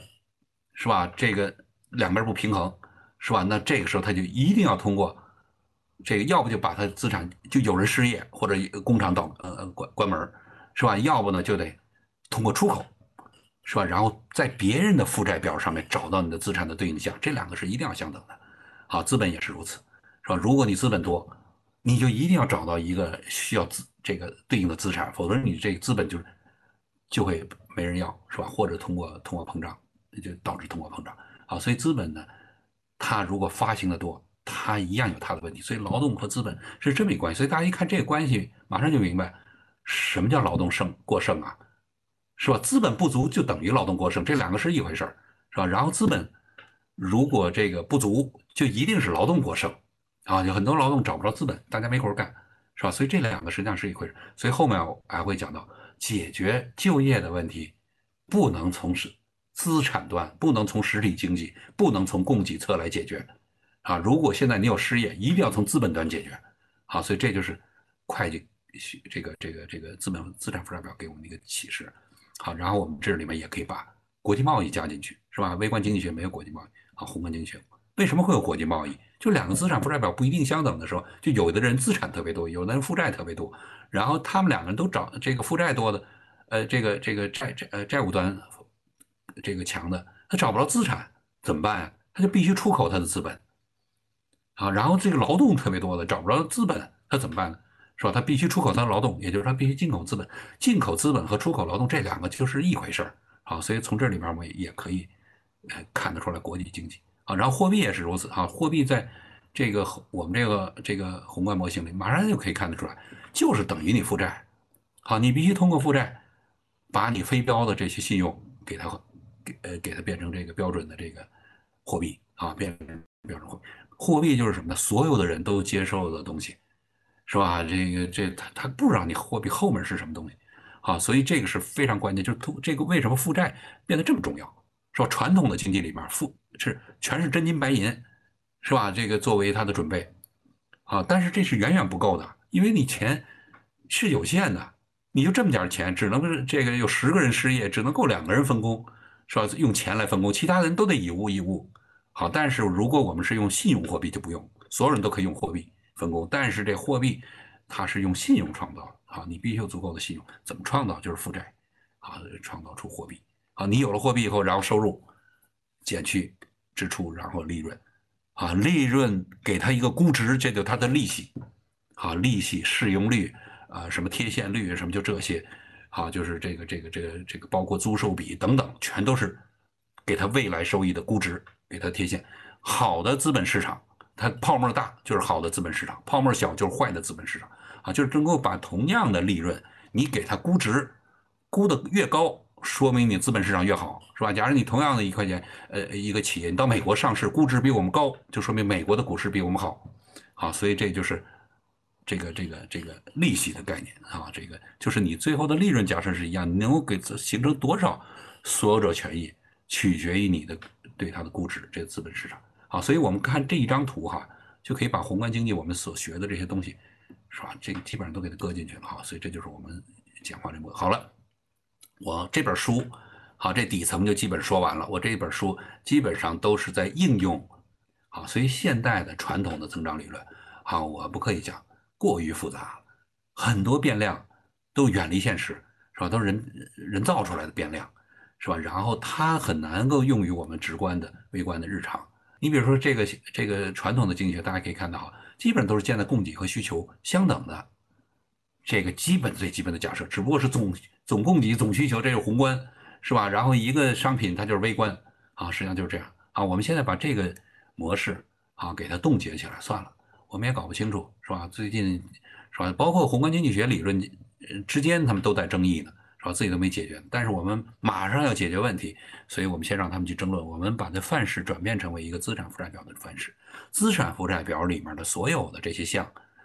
B: 是吧？这个两边不平衡，是吧？那这个时候他就一定要通过这个，要不就把他资产就有人失业或者工厂倒呃关关门，是吧？要不呢就得通过出口，是吧？然后在别人的负债表上面找到你的资产的对应项，这两个是一定要相等的，好，资本也是如此。是吧？如果你资本多，你就一定要找到一个需要资这个对应的资产，否则你这个资本就就会没人要，是吧？或者通过通货膨胀，就导致通货膨胀。好，所以资本呢，它如果发行的多，它一样有它的问题。所以劳动和资本是这么一关系。所以大家一看这个关系，马上就明白什么叫劳动剩过剩啊，是吧？资本不足就等于劳动过剩，这两个是一回事儿，是吧？然后资本如果这个不足，就一定是劳动过剩。啊，有很多劳动找不着资本，大家没活干，是吧？所以这两个实际上是一回事。所以后面我还会讲到，解决就业的问题，不能从是资产端，不能从实体经济，不能从供给侧来解决。啊，如果现在你有失业，一定要从资本端解决。好，所以这就是会计学这个这个这个资本资产负债表给我们的一个启示。好，然后我们这里面也可以把国际贸易加进去，是吧？微观经济学没有国际贸易，好，宏观经济学为什么会有国际贸易？就两个资产负债表不一定相等的时候，就有的人资产特别多，有的人负债特别多，然后他们两个人都找这个负债多的，呃，这个这个债债呃债务端这个强的，他找不着资产怎么办呀？他就必须出口他的资本啊，然后这个劳动特别多的找不着资本，他怎么办呢？是吧？他必须出口他的劳动，也就是他必须进口资本，进口资本和出口劳动这两个就是一回事儿啊，所以从这里面我也可以呃看得出来国际经济。啊，然后货币也是如此啊，货币在这个我们这个这个宏观模型里，马上就可以看得出来，就是等于你负债。好，你必须通过负债，把你非标的这些信用给它给呃给它变成这个标准的这个货币啊，变成标准货币。货币就是什么呢？所有的人都接受的东西，是吧？这个这他他不知道你货币后面是什么东西，啊，所以这个是非常关键，就是通这个为什么负债变得这么重要？说传统的经济里面负是全是真金白银，是吧？这个作为它的准备，啊，但是这是远远不够的，因为你钱是有限的，你就这么点钱，只能是这个有十个人失业，只能够两个人分工，是吧？用钱来分工，其他人都得以物易物。好，但是如果我们是用信用货币就不用，所有人都可以用货币分工，但是这货币它是用信用创造的，啊，你必须有足够的信用，怎么创造？就是负债，啊，创造出货币。啊，你有了货币以后，然后收入减去支出，然后利润，啊，利润给他一个估值，这就他的利息，啊，利息、适用率，啊，什么贴现率，什么就这些，啊，就是这个、这个、这个、这个，包括租售比等等，全都是给他未来收益的估值，给他贴现。好的资本市场，它泡沫大就是好的资本市场，泡沫小就是坏的资本市场，啊，就是能够把同样的利润，你给它估值，估的越高。说明你资本市场越好，是吧？假如你同样的一块钱，呃，一个企业，你到美国上市，估值比我们高，就说明美国的股市比我们好，好，所以这就是这个这个这个利息的概念啊，这个就是你最后的利润假设是一样，你能够给形成多少所有者权益，取决于你的对它的估值，这个资本市场。好，所以我们看这一张图哈，就可以把宏观经济我们所学的这些东西，是吧？这基本上都给它搁进去了哈。所以这就是我们简化这部分。好了，我这本书，好，这底层就基本说完了。我这本书基本上都是在应用，好，所以现代的传统的增长理论，好，我不可以讲过于复杂，很多变量。都远离现实，是吧？都是人人造出来的变量，是吧？然后它很难够用于我们直观的、微观的日常。你比如说这个这个传统的经济学，大家可以看到，基本都是建在供给和需求相等的这个基本最基本的假设，只不过是总总供给、总需求，这是宏观，是吧？然后一个商品它就是微观啊，实际上就是这样啊。我们现在把这个模式啊给它冻结起来算了，我们也搞不清楚，是吧？最近是吧？包括宏观经济学理论。之间他们都在争议呢，然后？自己都没解决，但是我们马上要解决问题，所以我们先让他们去争论。我们把这范式转变成为一个资产负债表的范式，资产负债表里面的所有的这些项，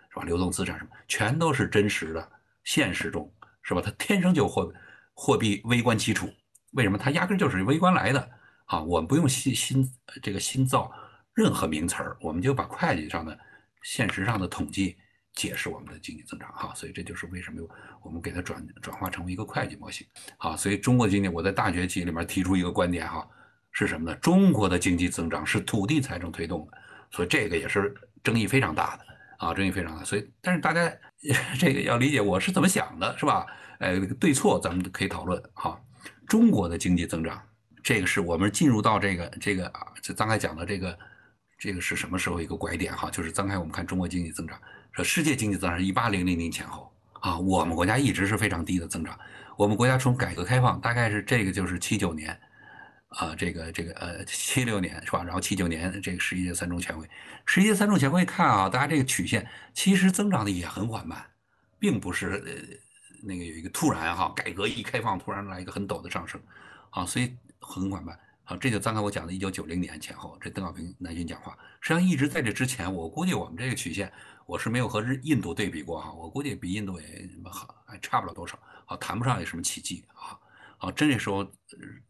B: 是吧？流动资产什么，全都是真实的，现实中，是吧？它天生就货货币微观基础，为什么？它压根就是微观来的啊！我们不用新新这个新造任何名词儿，我们就把会计上的、现实上的统计。解释我们的经济增长哈，所以这就是为什么我们给它转转化成为一个会计模型啊。所以中国经济，我在大学期里面提出一个观点哈，是什么呢？中国的经济增长是土地财政推动的，所以这个也是争议非常大的啊，争议非常大。所以，但是大家 这个要理解我是怎么想的，是吧？呃，对错咱们可以讨论哈。中国的经济增长，这个是我们进入到这个这个啊，就刚才讲的这个这个是什么时候一个拐点哈？就是张开我们看中国经济增长。说世界经济增长是一八零零年前后啊，我们国家一直是非常低的增长。我们国家从改革开放，大概是这个就是七九年，啊，这个这个呃七六年是吧？然后七九年这个十一届三中全会，十一届三中全会看啊，大家这个曲线其实增长的也很缓慢，并不是呃那个有一个突然哈，改革一开放突然来一个很陡的上升，啊，所以很缓慢。啊，这就刚才我讲的一九九零年前后，这邓小平南巡讲话，实际上一直在这之前，我估计我们这个曲线。我是没有和日印度对比过哈，我估计比印度也好，还差不了多少，好谈不上有什么奇迹啊，好，这时候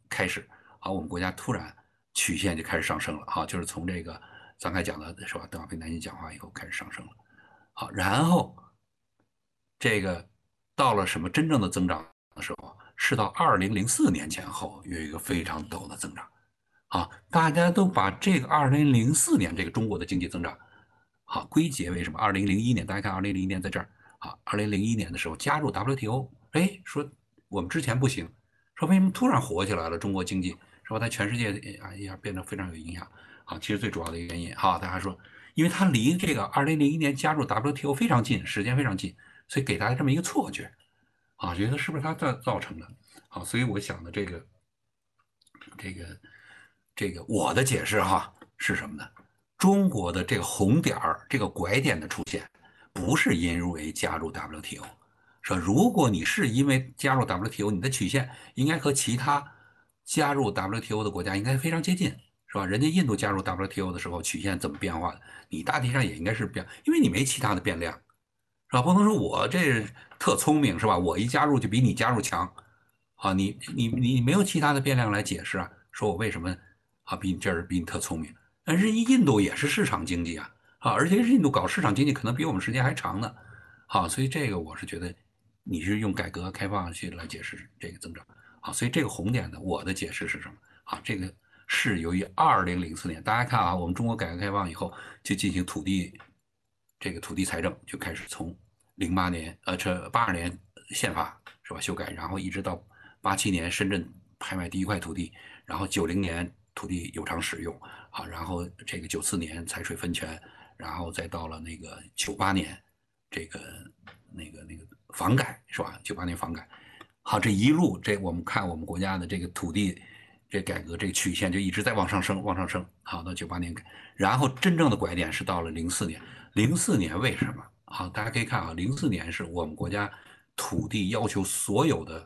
B: 开始，好，我们国家突然曲线就开始上升了哈，就是从这个刚才讲的是吧，邓小平南京讲话以后开始上升了，好，然后这个到了什么真正的增长的时候，是到二零零四年前后有一个非常陡的增长，啊，大家都把这个二零零四年这个中国的经济增长。好，归结为什么？二零零一年，大家看，二零零一年在这儿。好，二零零一年的时候加入 WTO，哎，说我们之前不行，说为什么突然火起来了？中国经济是吧？在全世界啊一下变得非常有影响。好，其实最主要的一个原因，哈，大家说，因为它离这个二零零一年加入 WTO 非常近，时间非常近，所以给大家这么一个错觉，啊，觉得是不是它造造成的？好，所以我想的这个，这个，这个我的解释哈是什么呢？中国的这个红点儿、这个拐点的出现，不是因为加入 WTO。说如果你是因为加入 WTO，你的曲线应该和其他加入 WTO 的国家应该非常接近，是吧？人家印度加入 WTO 的时候曲线怎么变化的？你大体上也应该是变，因为你没其他的变量，是吧？不能说我这特聪明，是吧？我一加入就比你加入强，啊，你你你没有其他的变量来解释啊？说我为什么啊比你这儿比你特聪明？但是印度也是市场经济啊，啊，而且印度搞市场经济可能比我们时间还长呢，好，所以这个我是觉得你是用改革开放去来解释这个增长，好，所以这个红点呢，我的解释是什么？啊，这个是由于二零零四年，大家看啊，我们中国改革开放以后就进行土地这个土地财政就开始从零八年呃这八二年宪法是吧修改，然后一直到八七年深圳拍卖第一块土地，然后九零年土地有偿使用。啊，然后这个九四年财税分权，然后再到了那个九八年，这个那个那个房改是吧？九八年房改，好，这一路这我们看我们国家的这个土地这改革这个曲线就一直在往上升，往上升。好，到九八年改，然后真正的拐点是到了零四年。零四年为什么？好，大家可以看啊，零四年是我们国家土地要求所有的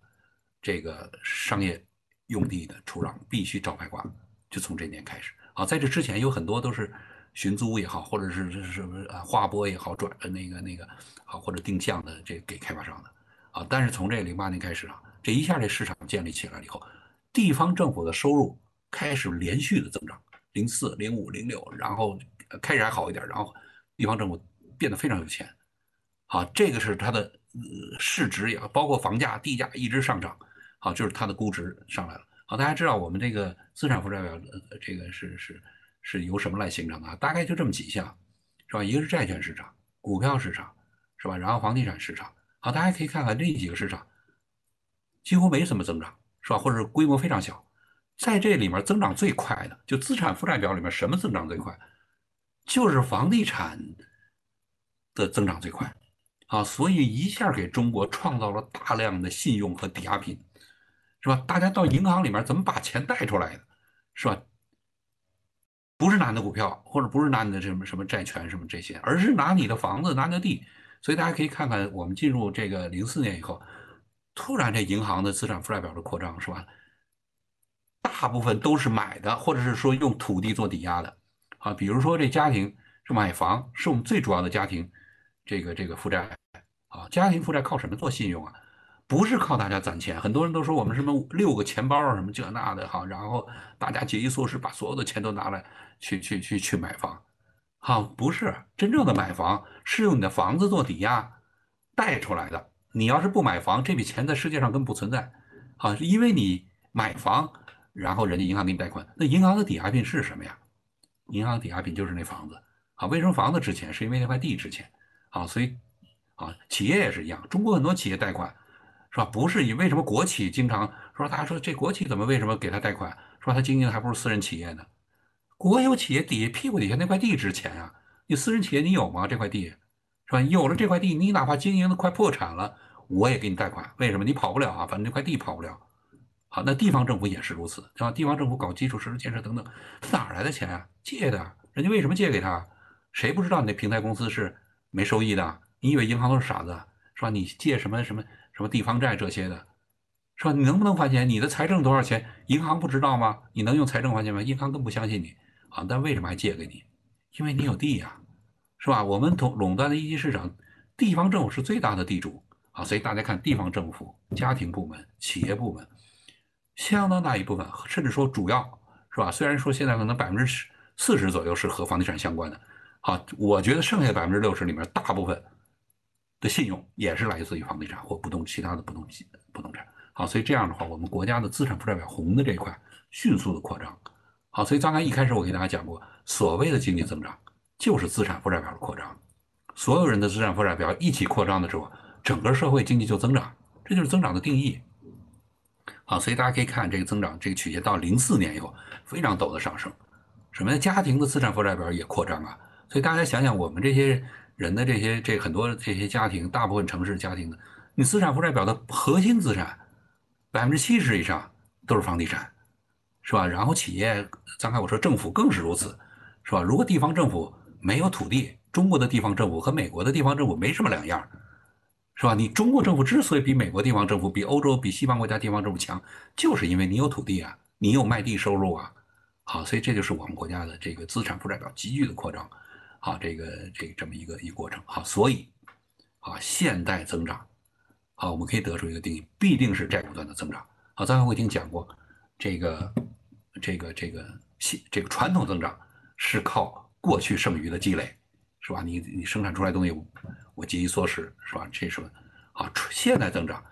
B: 这个商业用地的出让必须照牌挂，就从这年开始。啊，在这之前有很多都是寻租也好，或者是是什么啊划拨也好，转的那个那个啊或者定向的这给开发商的啊。但是从这零八年开始啊，这一下这市场建立起来了以后，地方政府的收入开始连续的增长，零四、零五、零六，然后开始还好一点，然后地方政府变得非常有钱。好，这个是它的市值也包括房价、地价一直上涨。好，就是它的估值上来了。好，大家知道我们这个资产负债表这个是是是由什么来形成的？大概就这么几项，是吧？一个是债券市场、股票市场，是吧？然后房地产市场。好，大家可以看看这几个市场几乎没什么增长，是吧？或者规模非常小。在这里面增长最快的，就资产负债表里面什么增长最快？就是房地产的增长最快。啊，所以一下给中国创造了大量的信用和抵押品，是吧？大家到银行里面怎么把钱贷出来的，是吧？不是拿你的股票，或者不是拿你的什么什么债权什么这些，而是拿你的房子、拿你的地。所以大家可以看看，我们进入这个零四年以后，突然这银行的资产负债表的扩张，是吧？大部分都是买的，或者是说用土地做抵押的。啊，比如说这家庭是买房，是我们最主要的家庭。这个这个负债啊，家庭负债靠什么做信用啊？不是靠大家攒钱。很多人都说我们什么六个钱包啊什么这那的哈，然后大家节衣缩食，把所有的钱都拿来去去去去买房，好，不是真正的买房是用你的房子做抵押贷出来的。你要是不买房，这笔钱在世界上根本不存在，啊，因为你买房，然后人家银行给你贷款，那银行的抵押品是什么呀？银行抵押品就是那房子，啊，为什么房子值钱？是因为那块地值钱。啊，所以，啊，企业也是一样。中国很多企业贷款，是吧？不是以为什么国企经常说，大家说这国企怎么为什么给他贷款？说他经营还不如私人企业呢？国有企业底下屁股底下那块地值钱啊！你私人企业你有吗？这块地，是吧？有了这块地，你哪怕经营的快破产了，我也给你贷款。为什么？你跑不了啊，反正这块地跑不了。好，那地方政府也是如此，是吧？地方政府搞基础设施建设等等，他哪来的钱啊？借的。人家为什么借给他？谁不知道你那平台公司是？没收益的，你以为银行都是傻子是吧？你借什么什么什么地方债这些的，是吧？你能不能还钱？你的财政多少钱？银行不知道吗？你能用财政还钱吗？银行更不相信你啊！但为什么还借给你？因为你有地呀，是吧？我们垄垄断的一级市场，地方政府是最大的地主啊！所以大家看，地方政府、家庭部门、企业部门，相当大一部分，甚至说主要是吧？虽然说现在可能百分之十四十左右是和房地产相关的。好，我觉得剩下的百分之六十里面，大部分的信用也是来自于房地产或不动其他的不动不动产。好，所以这样的话，我们国家的资产负债表红的这一块迅速的扩张。好，所以刚才一开始我给大家讲过，所谓的经济增长就是资产负债表的扩张。所有人的资产负债表一起扩张的时候，整个社会经济就增长，这就是增长的定义。好，所以大家可以看这个增长这个曲线到零四年以后非常陡的上升。什么家庭的资产负债表也扩张啊？所以大家想想，我们这些人的这些这很多这些家庭，大部分城市家庭的，你资产负债表的核心资产，百分之七十以上都是房地产，是吧？然后企业，刚才我说政府更是如此，是吧？如果地方政府没有土地，中国的地方政府和美国的地方政府没什么两样，是吧？你中国政府之所以比美国地方政府、比欧洲、比西方国家地方政府强，就是因为你有土地啊，你有卖地收入啊，好，所以这就是我们国家的这个资产负债表急剧的扩张。好，这个这这么一个一过程，好，所以，啊，现代增长，好，我们可以得出一个定义，必定是债务端的增长。啊，刚才我已经讲过，这个这个这个现这个传统增长是靠过去剩余的积累，是吧？你你生产出来东西，我节衣缩食，是吧？这是啊，现代增长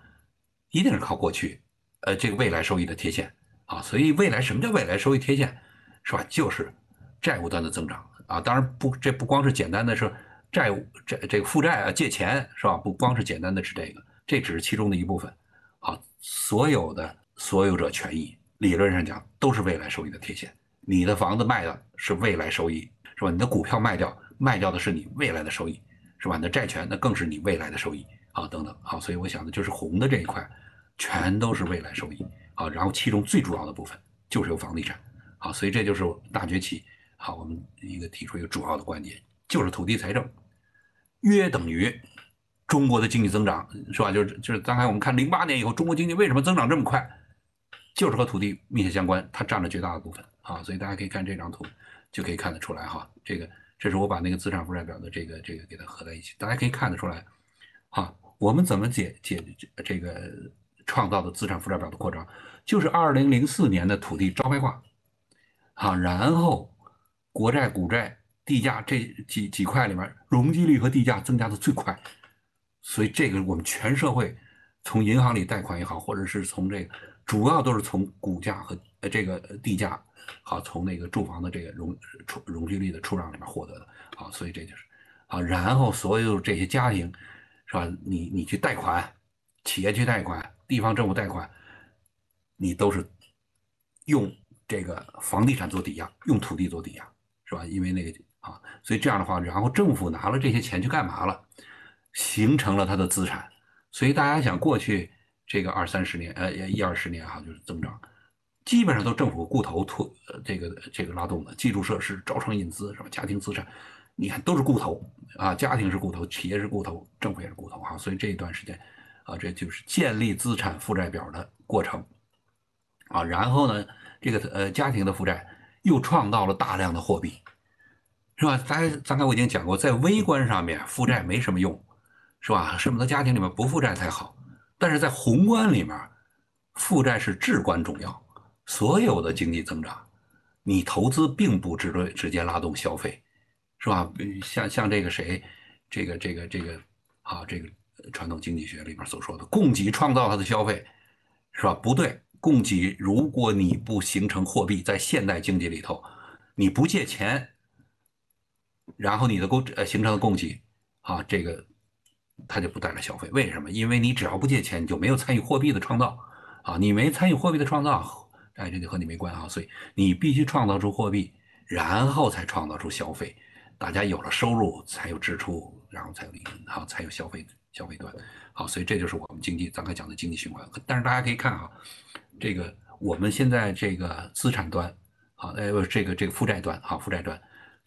B: 一定是靠过去，呃，这个未来收益的贴现，啊，所以未来什么叫未来收益贴现，是吧？就是债务端的增长。啊，当然不，这不光是简单的是债务，这这个负债啊，借钱是吧？不光是简单的是这个，这只是其中的一部分。好，所有的所有者权益，理论上讲都是未来收益的贴现。你的房子卖的是未来收益，是吧？你的股票卖掉，卖掉的是你未来的收益，是吧？你的债权那更是你未来的收益啊，等等。好，所以我想的就是红的这一块，全都是未来收益。好，然后其中最主要的部分就是有房地产。好，所以这就是大崛起。好，我们一个提出一个主要的观点，就是土地财政约等于中国的经济增长，是吧？就是就是刚才我们看零八年以后，中国经济为什么增长这么快，就是和土地密切相关，它占了绝大的部分啊。所以大家可以看这张图，就可以看得出来哈。这个这是我把那个资产负债表的这个这个给它合在一起，大家可以看得出来，哈，我们怎么解解这个创造的资产负债表的扩张？就是二零零四年的土地招拍挂，啊，然后国债、股债、地价这几几块里面，容积率和地价增加的最快，所以这个我们全社会从银行里贷款也好，或者是从这个主要都是从股价和呃这个地价，好从那个住房的这个容出容积率的出让里面获得的，好，所以这就是啊，然后所有这些家庭。是吧？你你去贷款，企业去贷款，地方政府贷款，你都是用这个房地产做抵押，用土地做抵押，是吧？因为那个啊，所以这样的话，然后政府拿了这些钱去干嘛了？形成了它的资产。所以大家想，过去这个二三十年，呃，一二十年哈，就是增长，基本上都政府固投推，呃，这个这个拉动的基础设施、招商引资，是吧？家庭资产。你看，都是固投啊，家庭是固投，企业是固投，政府也是固投哈，所以这一段时间啊，这就是建立资产负债表的过程啊。然后呢，这个呃家庭的负债又创造了大量的货币，是吧？咱刚才我已经讲过，在微观上面负债没什么用，是吧？恨不得家庭里面不负债才好。但是在宏观里面，负债是至关重要。所有的经济增长，你投资并不直对直接拉动消费。是吧？像像这个谁，这个这个这个，啊，这个传统经济学里面所说的供给创造它的消费，是吧？不对，供给如果你不形成货币，在现代经济里头，你不借钱，然后你的供呃形成的供给，啊，这个它就不带来消费。为什么？因为你只要不借钱，你就没有参与货币的创造，啊，你没参与货币的创造，哎，这就和你没关啊。所以你必须创造出货币，然后才创造出消费。大家有了收入，才有支出，然后才有利润，好，才有消费消费端，好，所以这就是我们经济刚才讲的经济循环。但是大家可以看啊，这个我们现在这个资产端，好，呃，这个这个负债端，好，负债端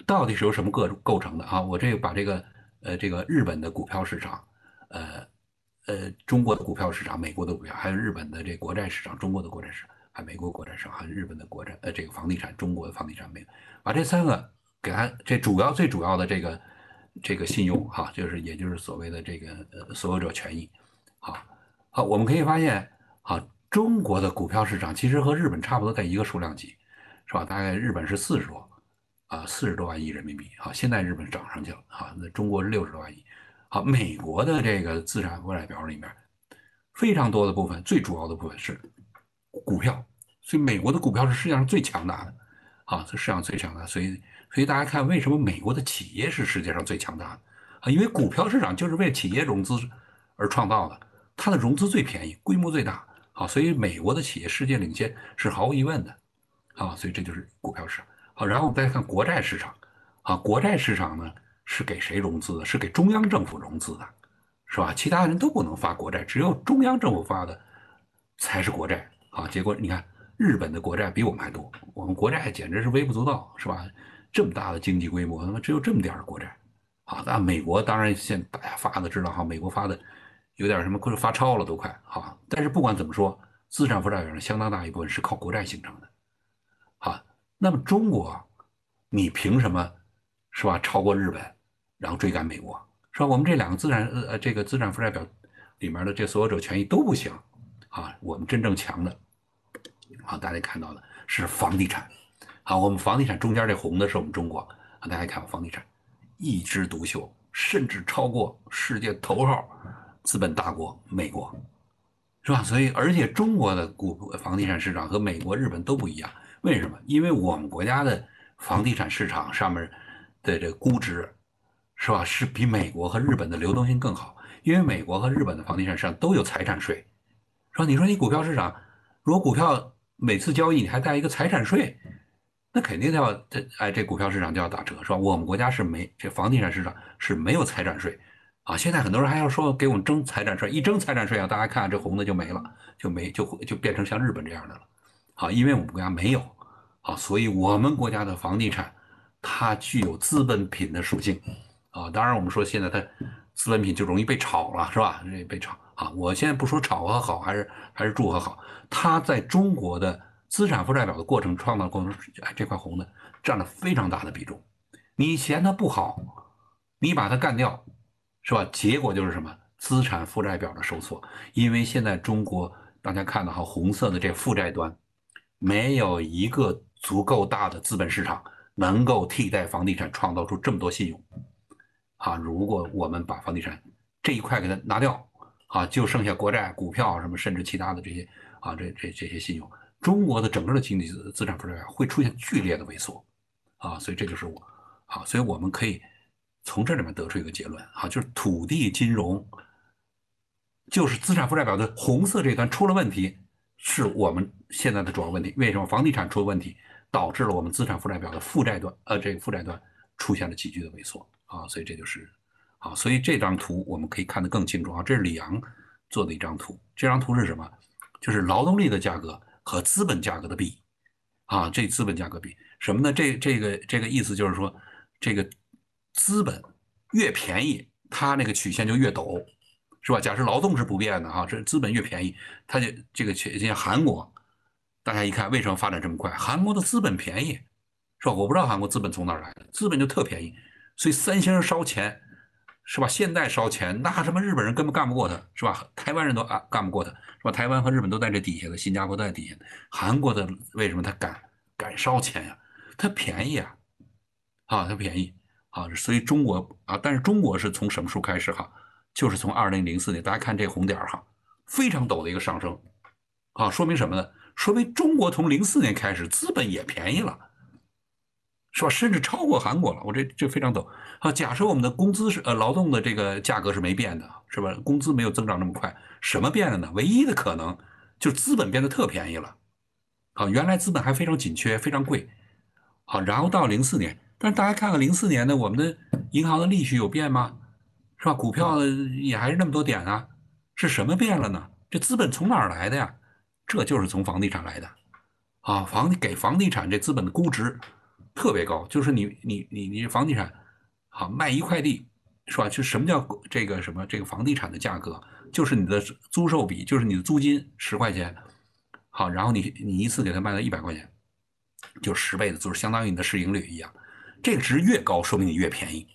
B: 到底是由什么构构成的啊？我这个把这个呃这个日本的股票市场，呃呃中国的股票市场，美国的股票，还有日本的这国债市场，中国的国债市场，还美国国债市场，还有日本的国债，呃这个房地产，中国的房地产，没有把这三个。给他这主要最主要的这个这个信用哈，就是也就是所谓的这个呃所有者权益，好，好，我们可以发现，好，中国的股票市场其实和日本差不多在一个数量级，是吧？大概日本是四十多啊，四十多万亿人民币，好，现在日本涨上去了，啊，那中国是六十多万亿，好，美国的这个资产负债表里面非常多的部分，最主要的部分是股票，所以美国的股票是世界上最强大的，啊，是世界上最强大，所以。所以大家看，为什么美国的企业是世界上最强大的啊？因为股票市场就是为企业融资而创造的，它的融资最便宜，规模最大，啊，所以美国的企业世界领先是毫无疑问的，啊，所以这就是股票市场。好，然后我们再看国债市场，啊，国债市场呢是给谁融资的？是给中央政府融资的，是吧？其他人都不能发国债，只有中央政府发的才是国债。啊，结果你看日本的国债比我们还多，我们国债简直是微不足道，是吧？这么大的经济规模，他妈只有这么点儿国债，啊，那美国当然现大家发的知道哈，美国发的有点什么快发超了都快，哈，但是不管怎么说，资产负债表上相当大一部分是靠国债形成的，啊，那么中国，你凭什么是吧超过日本，然后追赶美国，是吧？我们这两个资产呃这个资产负债表里面的这所有者权益都不行，啊，我们真正强的，啊，大家看到的是房地产。好，我们房地产中间这红的是我们中国啊，大家看房地产一枝独秀，甚至超过世界头号资本大国美国，是吧？所以，而且中国的股房地产市场和美国、日本都不一样。为什么？因为我们国家的房地产市场上面的这估值，是吧？是比美国和日本的流动性更好。因为美国和日本的房地产市场都有财产税，是吧？你说你股票市场，如果股票每次交易你还带一个财产税？那肯定要这哎，这股票市场就要打折，是吧？我们国家是没这房地产市场是没有财产税啊。现在很多人还要说给我们征财产税，一征财产税啊，大家看这红的就没了，就没就就变成像日本这样的了。啊，因为我们国家没有，啊，所以我们国家的房地产它具有资本品的属性啊。当然，我们说现在它资本品就容易被炒了，是吧？容易被炒啊。我现在不说炒和好还是还是住和好，它在中国的。资产负债表的过程创造过程，哎，这块红的占了非常大的比重。你嫌它不好，你把它干掉，是吧？结果就是什么？资产负债表的收缩，因为现在中国大家看到哈，红色的这负债端没有一个足够大的资本市场能够替代房地产创造出这么多信用。啊，如果我们把房地产这一块给它拿掉，啊，就剩下国债、股票什么，甚至其他的这些啊，这这这些信用，中国的整个的经济资产负债表会出现剧烈的萎缩。啊，所以这就是我，啊，所以我们可以从这里面得出一个结论，啊，就是土地金融。就是资产负债表的红色这端出了问题，是我们现在的主要问题。为什么房地产出了问题，导致了我们资产负债表的负债端，呃，这个负债端出现了急剧的萎缩啊？所以这就是，啊，所以这张图我们可以看得更清楚啊。这是李阳做的一张图，这张图是什么？就是劳动力的价格和资本价格的比，啊，这资本价格比什么呢？这这个这个意思就是说，这个资本越便宜，它那个曲线就越陡。是吧？假设劳动是不变的哈，这资本越便宜，它就这个像韩国，大家一看为什么发展这么快？韩国的资本便宜，是吧？我不知道韩国资本从哪儿来的，资本就特便宜，所以三星烧钱，是吧？现代烧钱，那什么日本人根本干不过他，是吧？台湾人都啊干不过他，是吧？台湾和日本都在这底下的，新加坡都在底下。韩国的为什么他敢敢烧钱呀？它便宜啊，啊，它便宜啊，所以中国啊，但是中国是从什么时候开始哈？就是从二零零四年，大家看这红点儿哈，非常陡的一个上升，啊，说明什么呢？说明中国从零四年开始资本也便宜了，是吧？甚至超过韩国了。我这这非常陡啊。假设我们的工资是呃劳动的这个价格是没变的，是吧？工资没有增长那么快，什么变了呢？唯一的可能就是资本变得特便宜了，啊，原来资本还非常紧缺，非常贵，好，然后到零四年，但是大家看看零四年的，我们的银行的利息有变吗？是吧？股票也还是那么多点啊，是什么变了呢？这资本从哪儿来的呀？这就是从房地产来的，啊，房给房地产这资本的估值特别高，就是你你你你房地产，好卖一块地，是吧？就什么叫这个什么这个房地产的价格，就是你的租售比，就是你的租金十块钱，好，然后你你一次给它卖到一百块钱，就十倍的，就是相当于你的市盈率一样，这个值越高，说明你越便宜，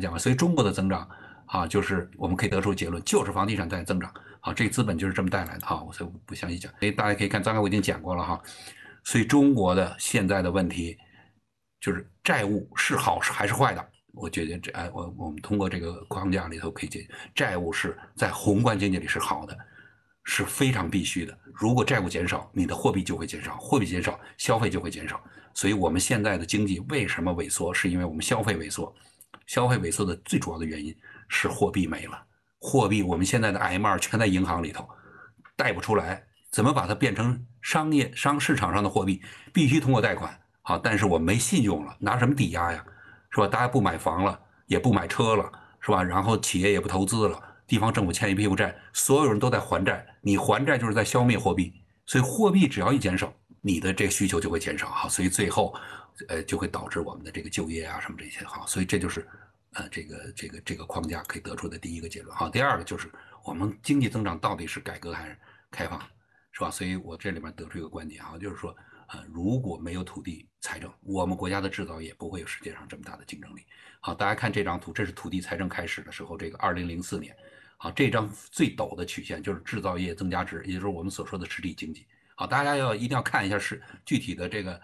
B: 讲吧？所以中国的增长。啊，就是我们可以得出结论，就是房地产在增长。啊，这个资本就是这么带来的哈，我所以我不详细讲。所以大家可以看，刚才我已经讲过了哈。所以中国的现在的问题就是债务是好是还是坏的？我觉得这哎，我我们通过这个框架里头可以解决，债务是在宏观经济里是好的，是非常必须的。如果债务减少，你的货币就会减少，货币减少，消费就会减少。所以我们现在的经济为什么萎缩？是因为我们消费萎缩，消费萎缩的最主要的原因。是货币没了，货币我们现在的 M 二全在银行里头，贷不出来，怎么把它变成商业商市场上的货币？必须通过贷款，好，但是我没信用了，拿什么抵押呀？是吧？大家不买房了，也不买车了，是吧？然后企业也不投资了，地方政府欠一屁股债，所有人都在还债，你还债就是在消灭货币，所以货币只要一减少，你的这个需求就会减少，好，所以最后，呃，就会导致我们的这个就业啊什么这些，好，所以这就是。呃，这个这个这个框架可以得出的第一个结论。好，第二个就是我们经济增长到底是改革还是开放，是吧？所以我这里面得出一个观点啊，就是说，呃，如果没有土地财政，我们国家的制造业不会有世界上这么大的竞争力。好，大家看这张图，这是土地财政开始的时候，这个二零零四年。好，这张最陡的曲线就是制造业增加值，也就是我们所说的实体经济。好，大家要一定要看一下是具体的这个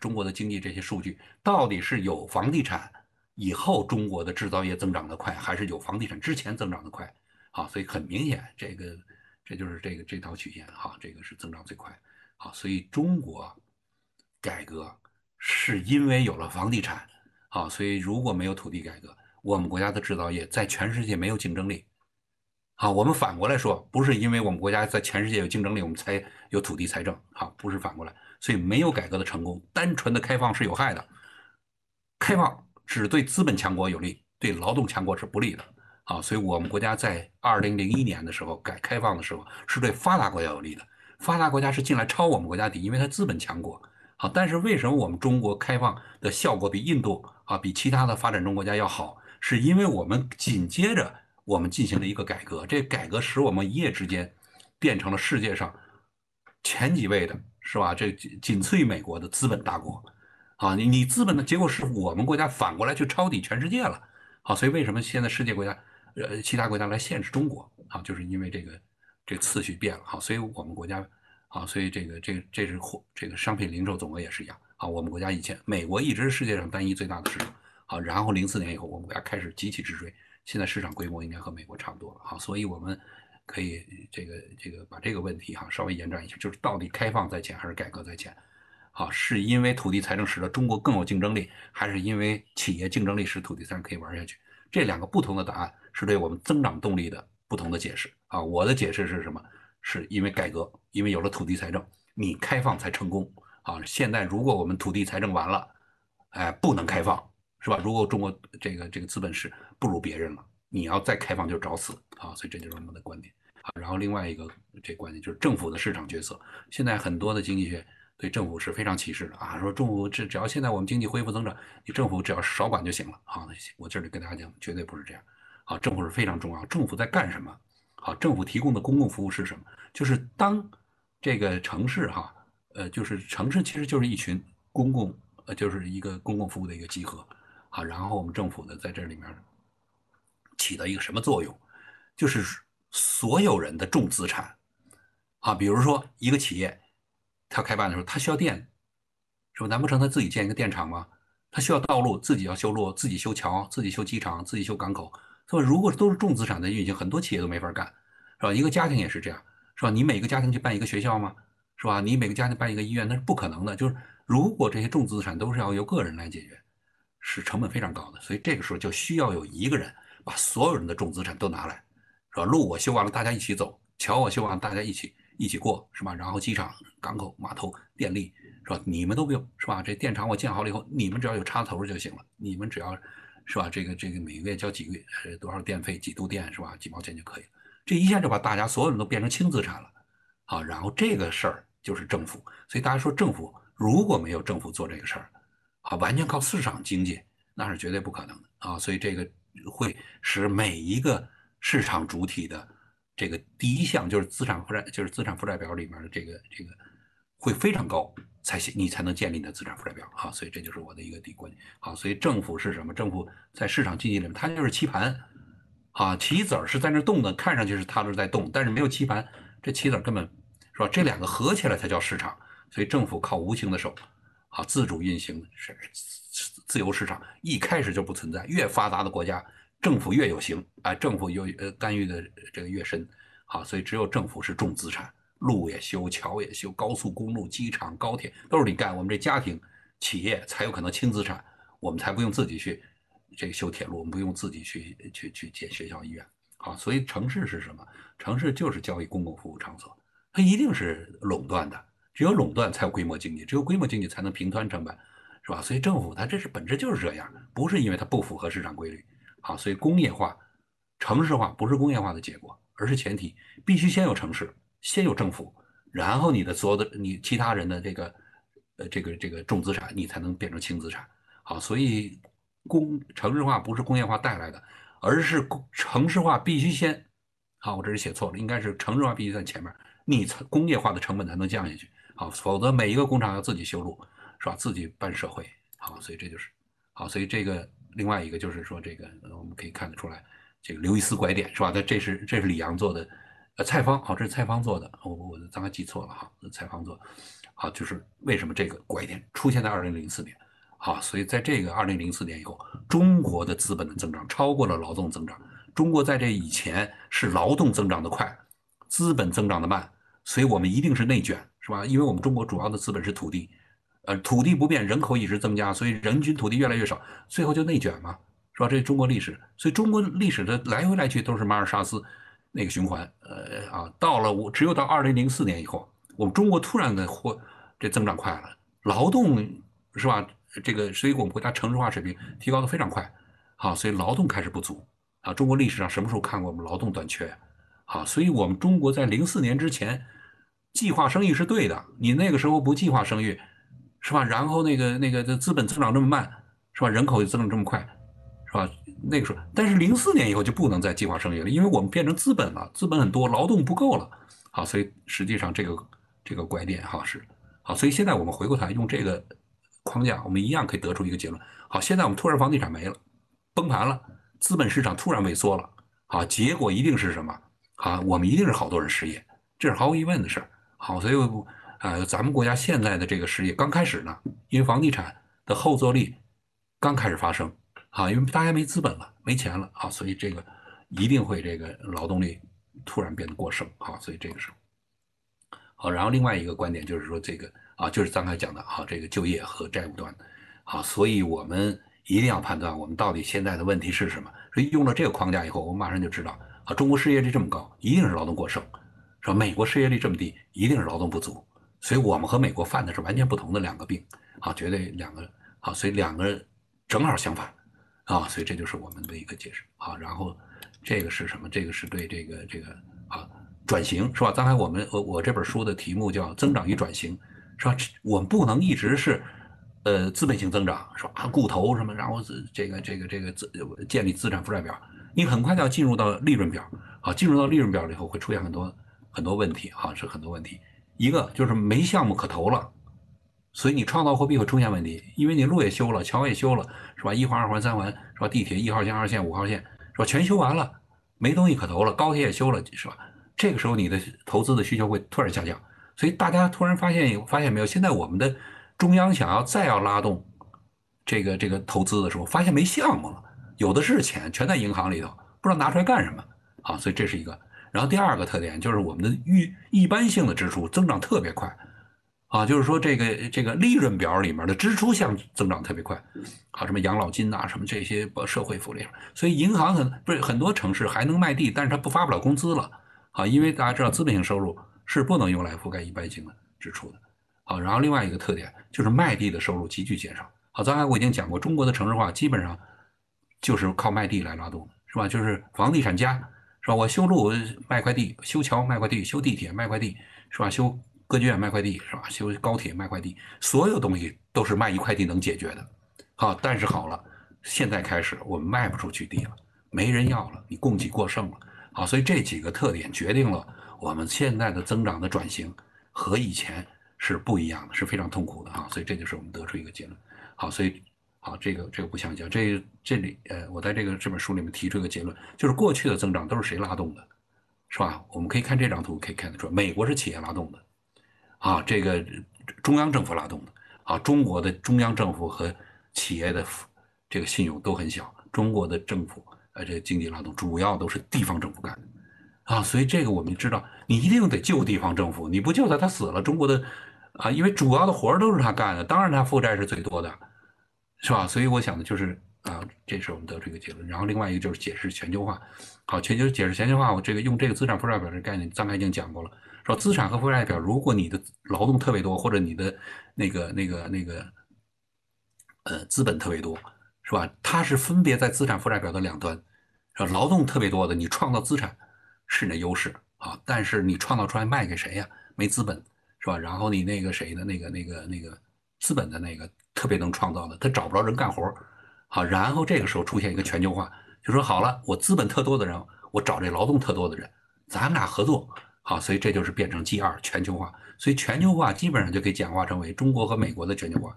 B: 中国的经济这些数据，到底是有房地产。以后中国的制造业增长的快，还是有房地产之前增长的快？好，所以很明显，这个这就是这个这条曲线哈，这个是增长最快。好，所以中国改革是因为有了房地产。好，所以如果没有土地改革，我们国家的制造业在全世界没有竞争力。啊，我们反过来说，不是因为我们国家在全世界有竞争力，我们才有土地财政。啊，不是反过来，所以没有改革的成功，单纯的开放是有害的。开放。只对资本强国有利，对劳动强国是不利的。啊，所以我们国家在二零零一年的时候改开放的时候，是对发达国家有利的。发达国家是进来抄我们国家底，因为它资本强国。好，但是为什么我们中国开放的效果比印度啊，比其他的发展中国家要好？是因为我们紧接着我们进行了一个改革，这改革使我们一夜之间变成了世界上前几位的，是吧？这仅次于美国的资本大国。啊，你你资本的结果是我们国家反过来去抄底全世界了，好，所以为什么现在世界国家，呃，其他国家来限制中国？啊，就是因为这个这个次序变了，好，所以我们国家啊，所以这个这个这是货这个商品零售总额也是一样啊，我们国家以前美国一直是世界上单一最大的市场，好，然后零四年以后我们国家开始集体直追，现在市场规模应该和美国差不多了，好，所以我们可以这个这个把这个问题哈稍微延展一下，就是到底开放在前还是改革在前？好，是因为土地财政使得中国更有竞争力，还是因为企业竞争力使土地财政可以玩下去？这两个不同的答案是对我们增长动力的不同的解释啊。我的解释是什么？是因为改革，因为有了土地财政，你开放才成功啊。现在如果我们土地财政完了，哎，不能开放，是吧？如果中国这个这个资本市不如别人了，你要再开放就找死啊。所以这就是我们的观点啊。然后另外一个这观点就是政府的市场角色，现在很多的经济学。对政府是非常歧视的啊！说政府只只要现在我们经济恢复增长，你政府只要少管就行了啊！我这里跟大家讲，绝对不是这样啊！政府是非常重要，政府在干什么？好，政府提供的公共服务是什么？就是当这个城市哈，呃，就是城市其实就是一群公共，呃，就是一个公共服务的一个集合啊。然后我们政府呢，在这里面起到一个什么作用？就是所有人的重资产啊，比如说一个企业。他开办的时候，他需要电，是吧？难不成他自己建一个电厂吗？他需要道路，自己要修路，自己修桥，自己修机场，自己修港口，是吧？如果都是重资产的运行，很多企业都没法干，是吧？一个家庭也是这样，是吧？你每个家庭去办一个学校吗？是吧？你每个家庭办一个医院，那是不可能的。就是如果这些重资产都是要由个人来解决，是成本非常高的。所以这个时候就需要有一个人把所有人的重资产都拿来，是吧？路我修完了，大家一起走；桥我修完了，大家一起。一起过是吧？然后机场、港口、码头、电力是吧？你们都不用是吧？这电厂我建好了以后，你们只要有插头就行了。你们只要是吧？这个这个每个月交几个月呃多少电费几度电是吧？几毛钱就可以了。这一下就把大家所有人都变成轻资产了啊！然后这个事儿就是政府，所以大家说政府如果没有政府做这个事儿啊，完全靠市场经济那是绝对不可能的啊！所以这个会使每一个市场主体的。这个第一项就是资产负债，就是资产负债表里面的这个这个会非常高才行，你才能建立你的资产负债表啊。所以这就是我的一个底观点。好，所以政府是什么？政府在市场经济里面，它就是棋盘啊，棋子儿是在那动的，看上去是它是在动，但是没有棋盘，这棋子儿根本是吧？这两个合起来才叫市场。所以政府靠无形的手啊，自主运行是自由市场，一开始就不存在。越发达的国家。政府越有形啊，政府有呃干预的这个越深，好，所以只有政府是重资产，路也修，桥也修，高速公路、机场、高铁都是你干，我们这家庭企业才有可能轻资产，我们才不用自己去这个修铁路，我们不用自己去去去建学校医院，好，所以城市是什么？城市就是交易公共服务场所，它一定是垄断的，只有垄断才有规模经济，只有规模经济才能平摊成本，是吧？所以政府它这是本质就是这样，不是因为它不符合市场规律。好，所以工业化、城市化不是工业化的结果，而是前提，必须先有城市，先有政府，然后你的所有的你其他人的这个呃这个这个重资产，你才能变成轻资产。好，所以工城市化不是工业化带来的，而是城市化必须先。好，我这是写错了，应该是城市化必须在前面，你工业化的成本才能降下去。好，否则每一个工厂要自己修路，是吧？自己办社会。好，所以这就是好，所以这个。另外一个就是说，这个我们可以看得出来，这个刘易斯拐点是吧？那这是这是李阳做的，呃，蔡方好，这是蔡方做的，我我刚才记错了哈，蔡方做，好，就是为什么这个拐点出现在二零零四年，好，所以在这个二零零四年以后，中国的资本的增长超过了劳动增长，中国在这以前是劳动增长的快，资本增长的慢，所以我们一定是内卷，是吧？因为我们中国主要的资本是土地。呃，土地不变，人口一直增加，所以人均土地越来越少，最后就内卷嘛，是吧？这中国历史，所以中国历史的来回来去都是马尔萨斯那个循环。呃啊，到了我只有到二零零四年以后，我们中国突然的或这增长快了，劳动是吧？这个所以我们国家城市化水平提高的非常快，好，所以劳动开始不足啊。中国历史上什么时候看过我们劳动短缺？好，所以我们中国在零四年之前计划生育是对的，你那个时候不计划生育。是吧？然后那个那个这资本增长这么慢，是吧？人口又增长这么快，是吧？那个时候，但是零四年以后就不能再计划生育了，因为我们变成资本了，资本很多，劳动不够了。好，所以实际上这个这个拐点哈是好，所以现在我们回过头来用这个框架，我们一样可以得出一个结论。好，现在我们突然房地产没了，崩盘了，资本市场突然萎缩了。好，结果一定是什么？啊，我们一定是好多人失业，这是毫无疑问的事儿。好，所以啊，咱们国家现在的这个失业刚开始呢，因为房地产的后坐力刚开始发生啊，因为大家没资本了，没钱了啊，所以这个一定会这个劳动力突然变得过剩啊，所以这个时候好。然后另外一个观点就是说，这个啊，就是刚才讲的啊，这个就业和债务端啊，所以我们一定要判断我们到底现在的问题是什么。所以用了这个框架以后，我们马上就知道啊，中国失业率这么高，一定是劳动过剩。说美国失业率这么低，一定是劳动不足，所以我们和美国犯的是完全不同的两个病，啊，绝对两个，啊，所以两个正好相反，啊，所以这就是我们的一个解释，啊，然后这个是什么？这个是对这个这个啊转型是吧？刚才我们我我这本书的题目叫增长与转型，是吧？我们不能一直是呃资本性增长，是吧？啊，固投什么，然后这个这个这个资建立资产负债表，你很快就要进入到利润表，啊，进入到利润表以后会出现很多。很多问题啊，是很多问题。一个就是没项目可投了，所以你创造货币会出现问题，因为你路也修了，桥也修了，是吧？一环、二环、三环，是吧？地铁一号线、二线、五号线，是吧？全修完了，没东西可投了。高铁也修了，是吧？这个时候你的投资的需求会突然下降，所以大家突然发现，发现没有？现在我们的中央想要再要拉动这个这个投资的时候，发现没项目了，有的是钱，全在银行里头，不知道拿出来干什么啊？所以这是一个。然后第二个特点就是我们的预一般性的支出增长特别快，啊，就是说这个这个利润表里面的支出项增长特别快，啊，什么养老金呐，什么这些社会福利，所以银行很不是很多城市还能卖地，但是它不发不了工资了，啊，因为大家知道资本性收入是不能用来覆盖一般性的支出的，好，然后另外一个特点就是卖地的收入急剧减少，好，刚才我已经讲过，中国的城市化基本上就是靠卖地来拉动的，是吧？就是房地产加。是吧？我修路卖块地，修桥卖块地，修地铁卖块地，是吧？修歌剧院卖块地，是吧？修高铁卖块地，所有东西都是卖一块地能解决的。好，但是好了，现在开始我们卖不出去地了，没人要了，你供给过剩了。好，所以这几个特点决定了我们现在的增长的转型和以前是不一样的，是非常痛苦的啊。所以这就是我们得出一个结论。好，所以。好，这个这个不想讲。这这里呃，我在这个这本书里面提出一个结论，就是过去的增长都是谁拉动的，是吧？我们可以看这张图，可以看得出，美国是企业拉动的，啊，这个中央政府拉动的，啊，中国的中央政府和企业的这个信用都很小，中国的政府呃，这个经济拉动主要都是地方政府干的，啊，所以这个我们知道，你一定得救地方政府，你不救他，他死了，中国的啊，因为主要的活儿都是他干的，当然他负债是最多的。是吧？所以我想的就是啊，这是我们得出一个结论。然后另外一个就是解释全球化。好，全球解释全球化，我这个用这个资产负债表这概念，刚才已经讲过了。说资产和负债表，如果你的劳动特别多，或者你的那个那个那个呃资本特别多，是吧？它是分别在资产负债表的两端。是吧？劳动特别多的，你创造资产是你的优势啊，但是你创造出来卖给谁呀？没资本，是吧？然后你那个谁的那个那个那个资本的那个。特别能创造的，他找不着人干活好，然后这个时候出现一个全球化，就说好了，我资本特多的人，我找这劳动特多的人，咱们俩合作，好，所以这就是变成 G 二全球化，所以全球化基本上就可以简化成为中国和美国的全球化，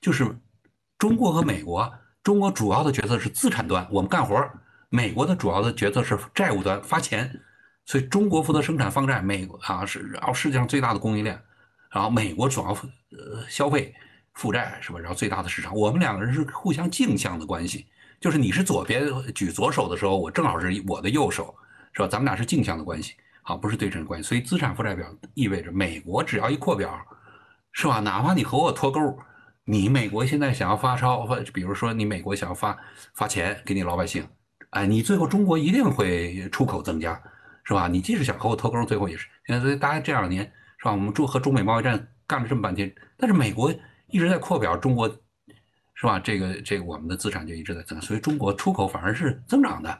B: 就是中国和美国，中国主要的角色是资产端，我们干活美国的主要的角色是债务端发钱，所以中国负责生产放债，美国啊是然后世界上最大的供应链，然后美国主要呃消费。负债是吧？然后最大的市场，我们两个人是互相镜像的关系，就是你是左边举左手的时候，我正好是我的右手，是吧？咱们俩是镜像的关系，好，不是对称关系。所以资产负债表意味着美国只要一扩表，是吧？哪怕你和我脱钩，你美国现在想要发钞，比如说你美国想要发发钱给你老百姓，哎，你最后中国一定会出口增加，是吧？你即使想和我脱钩，最后也是。所以大家这两年是吧？我们中和中美贸易战干了这么半天，但是美国。一直在扩表，中国是吧？这个这个，我们的资产就一直在增，所以中国出口反而是增长的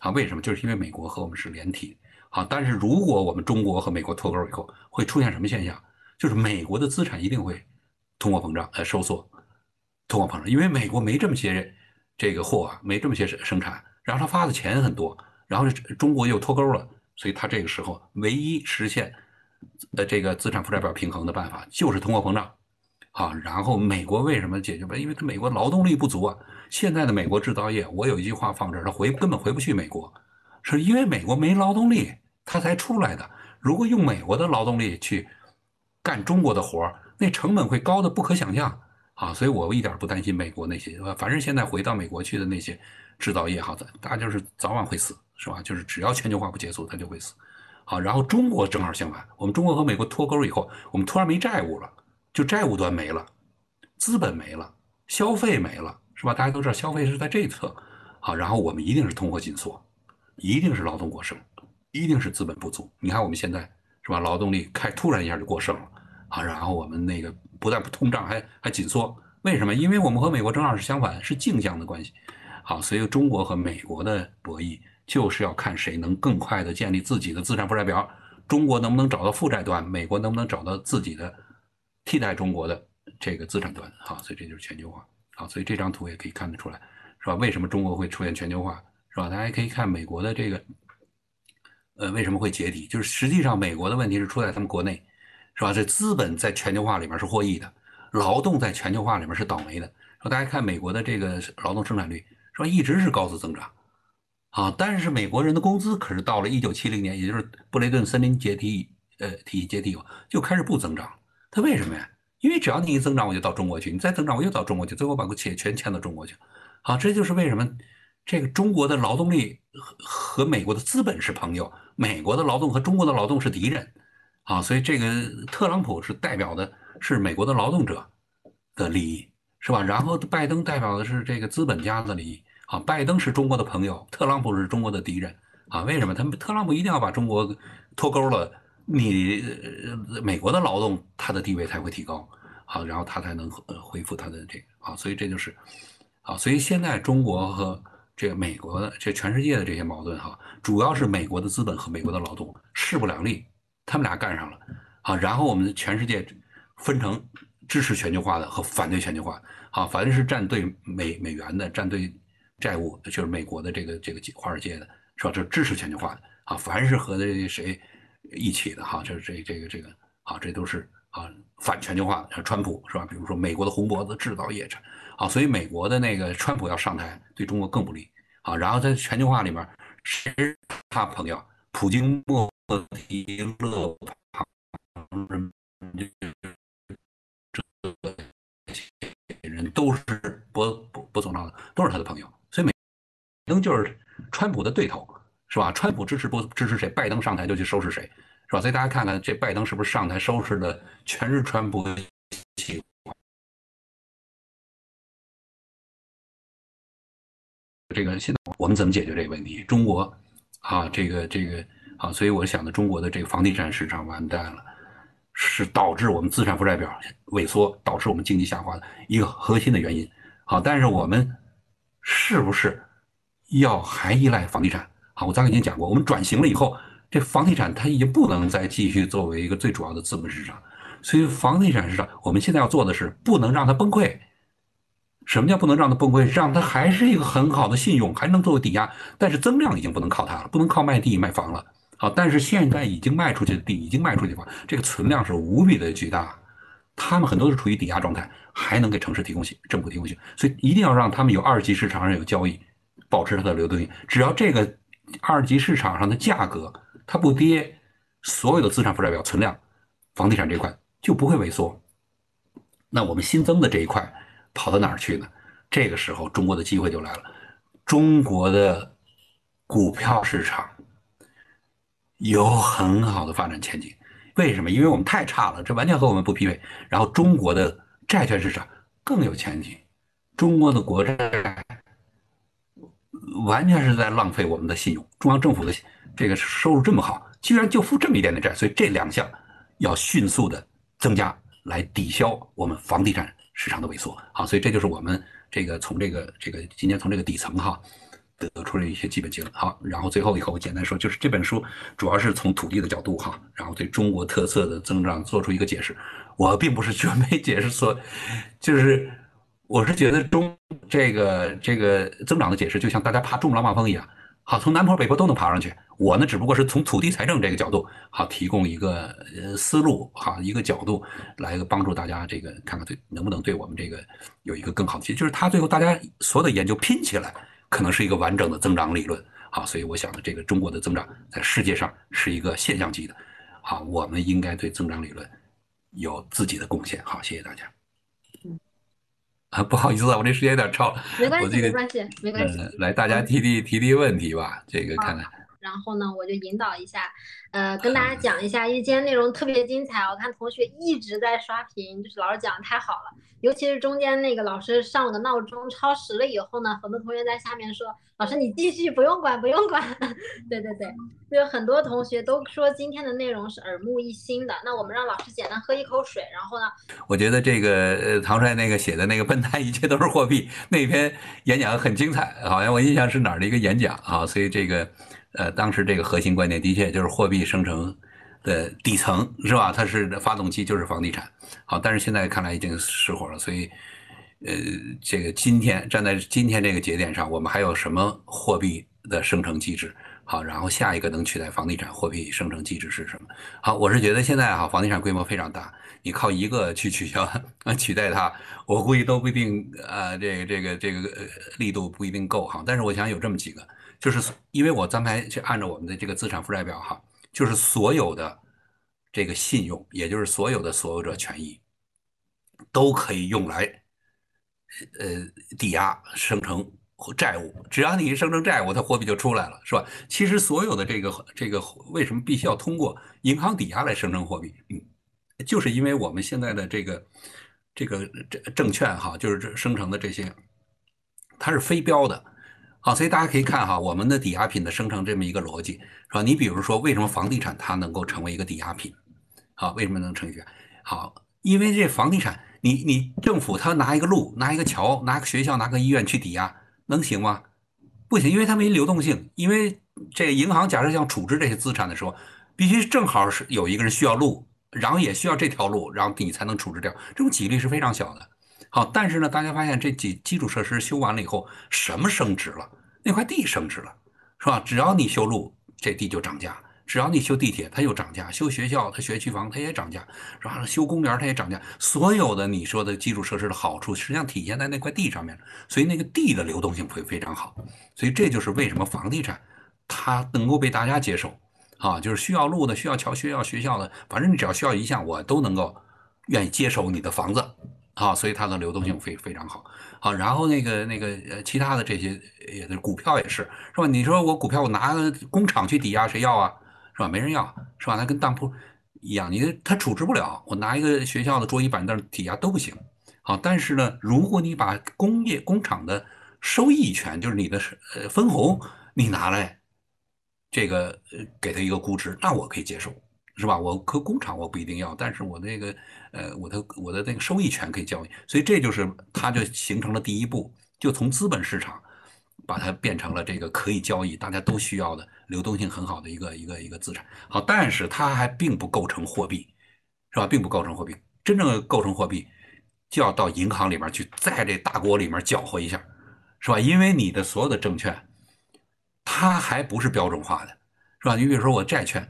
B: 啊？为什么？就是因为美国和我们是连体啊。但是如果我们中国和美国脱钩以后，会出现什么现象？就是美国的资产一定会通货膨胀，呃，收缩，通货膨胀，因为美国没这么些这个货啊，没这么些生生产，然后他发的钱很多，然后中国又脱钩了，所以他这个时候唯一实现呃这个资产负债表平衡的办法就是通货膨胀。啊，然后美国为什么解决不了？因为它美国劳动力不足啊。现在的美国制造业，我有一句话放这儿，它回根本回不去美国，是因为美国没劳动力，它才出来的。如果用美国的劳动力去干中国的活儿，那成本会高的不可想象啊！所以我一点不担心美国那些呃，反正现在回到美国去的那些制造业，好的，大家就是早晚会死，是吧？就是只要全球化不结束，它就会死。好，然后中国正好相反，我们中国和美国脱钩以后，我们突然没债务了，就债务端没了，资本没了，消费没了，是吧？大家都知道消费是在这一侧，好，然后我们一定是通货紧缩，一定是劳动过剩，一定是资本不足。你看我们现在是吧？劳动力开突然一下就过剩了，啊，然后我们那个不但不通胀，还还紧缩，为什么？因为我们和美国正好是相反，是镜像的关系，好，所以中国和美国的博弈。就是要看谁能更快的建立自己的资产负债表，中国能不能找到负债端，美国能不能找到自己的替代中国的这个资产端？好，所以这就是全球化。好，所以这张图也可以看得出来，是吧？为什么中国会出现全球化，是吧？大家可以看美国的这个，呃，为什么会解体？就是实际上美国的问题是出在他们国内，是吧？这资本在全球化里面是获益的，劳动在全球化里面是倒霉的。说大家看美国的这个劳动生产率，是吧？一直是高速增长。啊！但是美国人的工资可是到了一九七零年，也就是布雷顿森林解体，呃，体系解体以后就开始不增长。他为什么呀？因为只要你一增长，我就到中国去；你再增长，我又到中国去，最后把企业全迁到中国去。好，这就是为什么这个中国的劳动力和和美国的资本是朋友，美国的劳动和中国的劳动是敌人。啊，所以这个特朗普是代表的是美国的劳动者的利益，是吧？然后拜登代表的是这个资本家的利益。啊，拜登是中国的朋友，特朗普是中国的敌人啊！为什么？他们特朗普一定要把中国脱钩了，你美国的劳动他的地位才会提高，好，然后他才能呃恢复他的这个啊，所以这就是啊，所以现在中国和这个美国的这全世界的这些矛盾哈，主要是美国的资本和美国的劳动势不两立，他们俩干上了啊，然后我们全世界分成支持全球化的和反对全球化，好，凡是站队美美元的，站队。债务就是美国的这个这个华尔街的是吧？这支持全球化的啊，凡是和这谁一起的哈，就是这这个这个啊，这都是啊反全球化的。川普是吧？比如说美国的红脖子制造业者啊，所以美国的那个川普要上台，对中国更不利啊。然后在全球化里面，谁他朋友？普京、莫迪、勒庞，这些人都是不不不走道的，都是他的朋友。所以美登就是川普的对头，是吧？川普支持不支持谁，拜登上台就去收拾谁，是吧？所以大家看看这拜登是不是上台收拾的全是川普企这个现在我们怎么解决这个问题？中国啊，这个这个啊，所以我想的中国的这个房地产市场完蛋了，是导致我们资产负债表萎缩，导致我们经济下滑的一个核心的原因。好，但是我们。是不是要还依赖房地产？好，我刚才已经讲过，我们转型了以后，这房地产它已经不能再继续作为一个最主要的资本市场，所以房地产市场我们现在要做的是不能让它崩溃。什么叫不能让它崩溃？让它还是一个很好的信用，还能作为抵押，但是增量已经不能靠它了，不能靠卖地卖房了。好，但是现在已经卖出去的地，已经卖出去的房，这个存量是无比的巨大。他们很多是处于抵押状态，还能给城市提供性、政府提供性，所以一定要让他们有二级市场上有交易，保持它的流动性。只要这个二级市场上的价格它不跌，所有的资产负债表存量，房地产这块就不会萎缩。那我们新增的这一块跑到哪儿去呢？这个时候中国的机会就来了，中国的股票市场有很好的发展前景。为什么？因为我们太差了，这完全和我们不匹配。然后中国的债券市场更有前景，中国的国债完全是在浪费我们的信用。中央政府的这个收入这么好，居然就付这么一点点债，所以这两项要迅速的增加，来抵消我们房地产市场的萎缩。好，所以这就是我们这个从这个这个今天从这个底层哈。得出了一些基本结论。好，然后最后以后我简单说，就是这本书主要是从土地的角度哈，然后对中国特色的增长做出一个解释。我并不是全面解释说，就是我是觉得中这个这个增长的解释，就像大家爬珠穆朗玛峰一样，好，从南坡北坡都能爬上去。我呢，只不过是从土地财政这个角度，好，提供一个呃思路，哈，一个角度来帮助大家这个看看对能不能对我们这个有一个更好的，就是他最后大家所有的研究拼起来。可能是一个完整的增长理论，好，所以我想呢，这个中国的增长在世界上是一个现象级的，好，我们应该对增长理论有自己的贡献。好，谢谢大家。
A: 嗯，
B: 啊，不好意思啊，我这时间有点超，
A: 没关系，没关系，没关系。
B: 呃，来大家提提提提问题吧，这个看看。
A: 然后呢，我就引导一下，呃，跟大家讲一下，因为今天内容特别精彩，我看同学一直在刷屏，就是老师讲的太好了，尤其是中间那个老师上了个闹钟超时了以后呢，很多同学在下面说，老师你继续，不用管，不用管。对对对，就很多同学都说今天的内容是耳目一新的。那我们让老师简单喝一口水，然后呢，
B: 我觉得这个呃唐帅那个写的那个笨蛋一切都是货币那篇演讲很精彩，好像我印象是哪儿的一个演讲啊，所以这个。呃，当时这个核心观点的确就是货币生成的底层是吧？它是发动机就是房地产。好，但是现在看来已经失火了，所以，呃，这个今天站在今天这个节点上，我们还有什么货币的生成机制？好，然后下一个能取代房地产货币生成机制是什么？好，我是觉得现在哈，房地产规模非常大，你靠一个去取消啊 取代它，我估计都不一定啊，这个这个这个呃力度不一定够哈。但是我想有这么几个。就是因为我刚才去按照我们的这个资产负债表哈，就是所有的这个信用，也就是所有的所有者权益，都可以用来呃抵押生成债务。只要你一生成债务，它货币就出来了，是吧？其实所有的这个这个为什么必须要通过银行抵押来生成货币？嗯，就是因为我们现在的这个这个证证券哈，就是这生成的这些，它是非标的。好，所以大家可以看哈，我们的抵押品的生成这么一个逻辑，是吧？你比如说，为什么房地产它能够成为一个抵押品？好，为什么能成为？好，因为这房地产，你你政府他拿一个路、拿一个桥、拿个学校、拿个医院去抵押，能行吗？不行，因为它没流动性。因为这个银行假设想处置这些资产的时候，必须正好是有一个人需要路，然后也需要这条路，然后你才能处置掉。这种几率是非常小的。好，但是呢，大家发现这几基础设施修完了以后，什么升值了？那块地升值了，是吧？只要你修路，这地就涨价；只要你修地铁，它又涨价；修学校，它学区房，它也涨价，是吧？修公园，它也涨价。所有的你说的基础设施的好处，实际上体现在那块地上面，所以那个地的流动性会非常好。所以这就是为什么房地产它能够被大家接受啊，就是需要路的、需要桥、需要学校的，反正你只要需要一项，我都能够愿意接手你的房子。啊，所以它的流动性非非常好，好，然后那个那个呃，其他的这些也是股票也是，是吧？你说我股票我拿工厂去抵押，谁要啊？是吧？没人要，是吧？它跟当铺一样，你它处置不了，我拿一个学校的桌椅板凳抵押都不行。好，但是呢，如果你把工业工厂的收益权，就是你的呃分红，你拿来这个呃给他一个估值，那我可以接受。是吧？我可工厂我不一定要，但是我那个呃，我的我的那个收益权可以交易，所以这就是它就形成了第一步，就从资本市场把它变成了这个可以交易、大家都需要的流动性很好的一个一个一个资产。好，但是它还并不构成货币，是吧？并不构成货币，真正构成货币就要到银行里面去，在这大锅里面搅和一下，是吧？因为你的所有的证券，它还不是标准化的，是吧？你比如说我债券。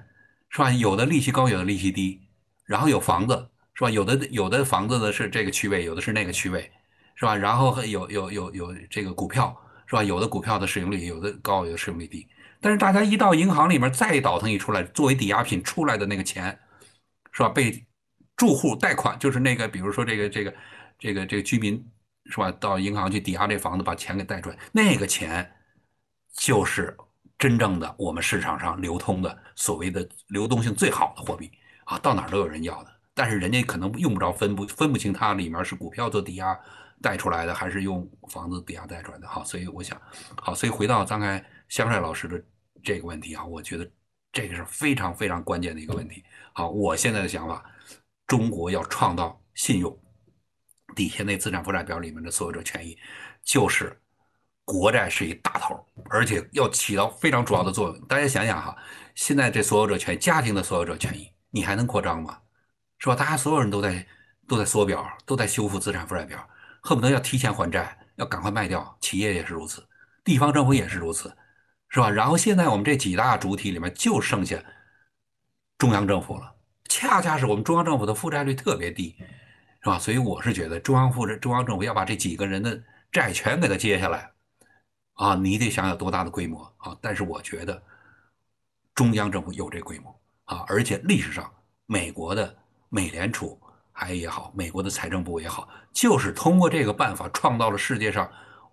B: 是吧？有的利息高，有的利息低，然后有房子，是吧？有的有的房子的是这个区位，有的是那个区位，是吧？然后有有有有这个股票，是吧？有的股票的市盈率有的高，有的市盈率低。但是大家一到银行里面再倒腾一出来，作为抵押品出来的那个钱，是吧？被住户贷款，就是那个比如说这个这个这个这个居民，是吧？到银行去抵押这房子，把钱给贷出来，那个钱就是。真正的我们市场上流通的所谓的流动性最好的货币啊，到哪儿都有人要的，但是人家可能用不着分不分不清它里面是股票做抵押贷出来的，还是用房子抵押贷出来的。好，所以我想，好，所以回到刚才香帅老师的这个问题啊，我觉得这个是非常非常关键的一个问题。好，我现在的想法，中国要创造信用，底下那资产负债表里面的所有者权益，就是。国债是一大头，而且要起到非常主要的作用。大家想想哈，现在这所有者权益，家庭的所有者权益，你还能扩张吗？是吧？大家所有人都在都在缩表，都在修复资产负债表，恨不得要提前还债，要赶快卖掉。企业也是如此，地方政府也是如此，是吧？然后现在我们这几大主体里面就剩下中央政府了，恰恰是我们中央政府的负债率特别低，是吧？所以我是觉得中央负债中央政府要把这几个人的债权给他接下来。啊，你得想有多大的规模啊！但是我觉得中央政府有这规模啊，而且历史上美国的美联储还也好，美国的财政部也好，就是通过这个办法创造了世界上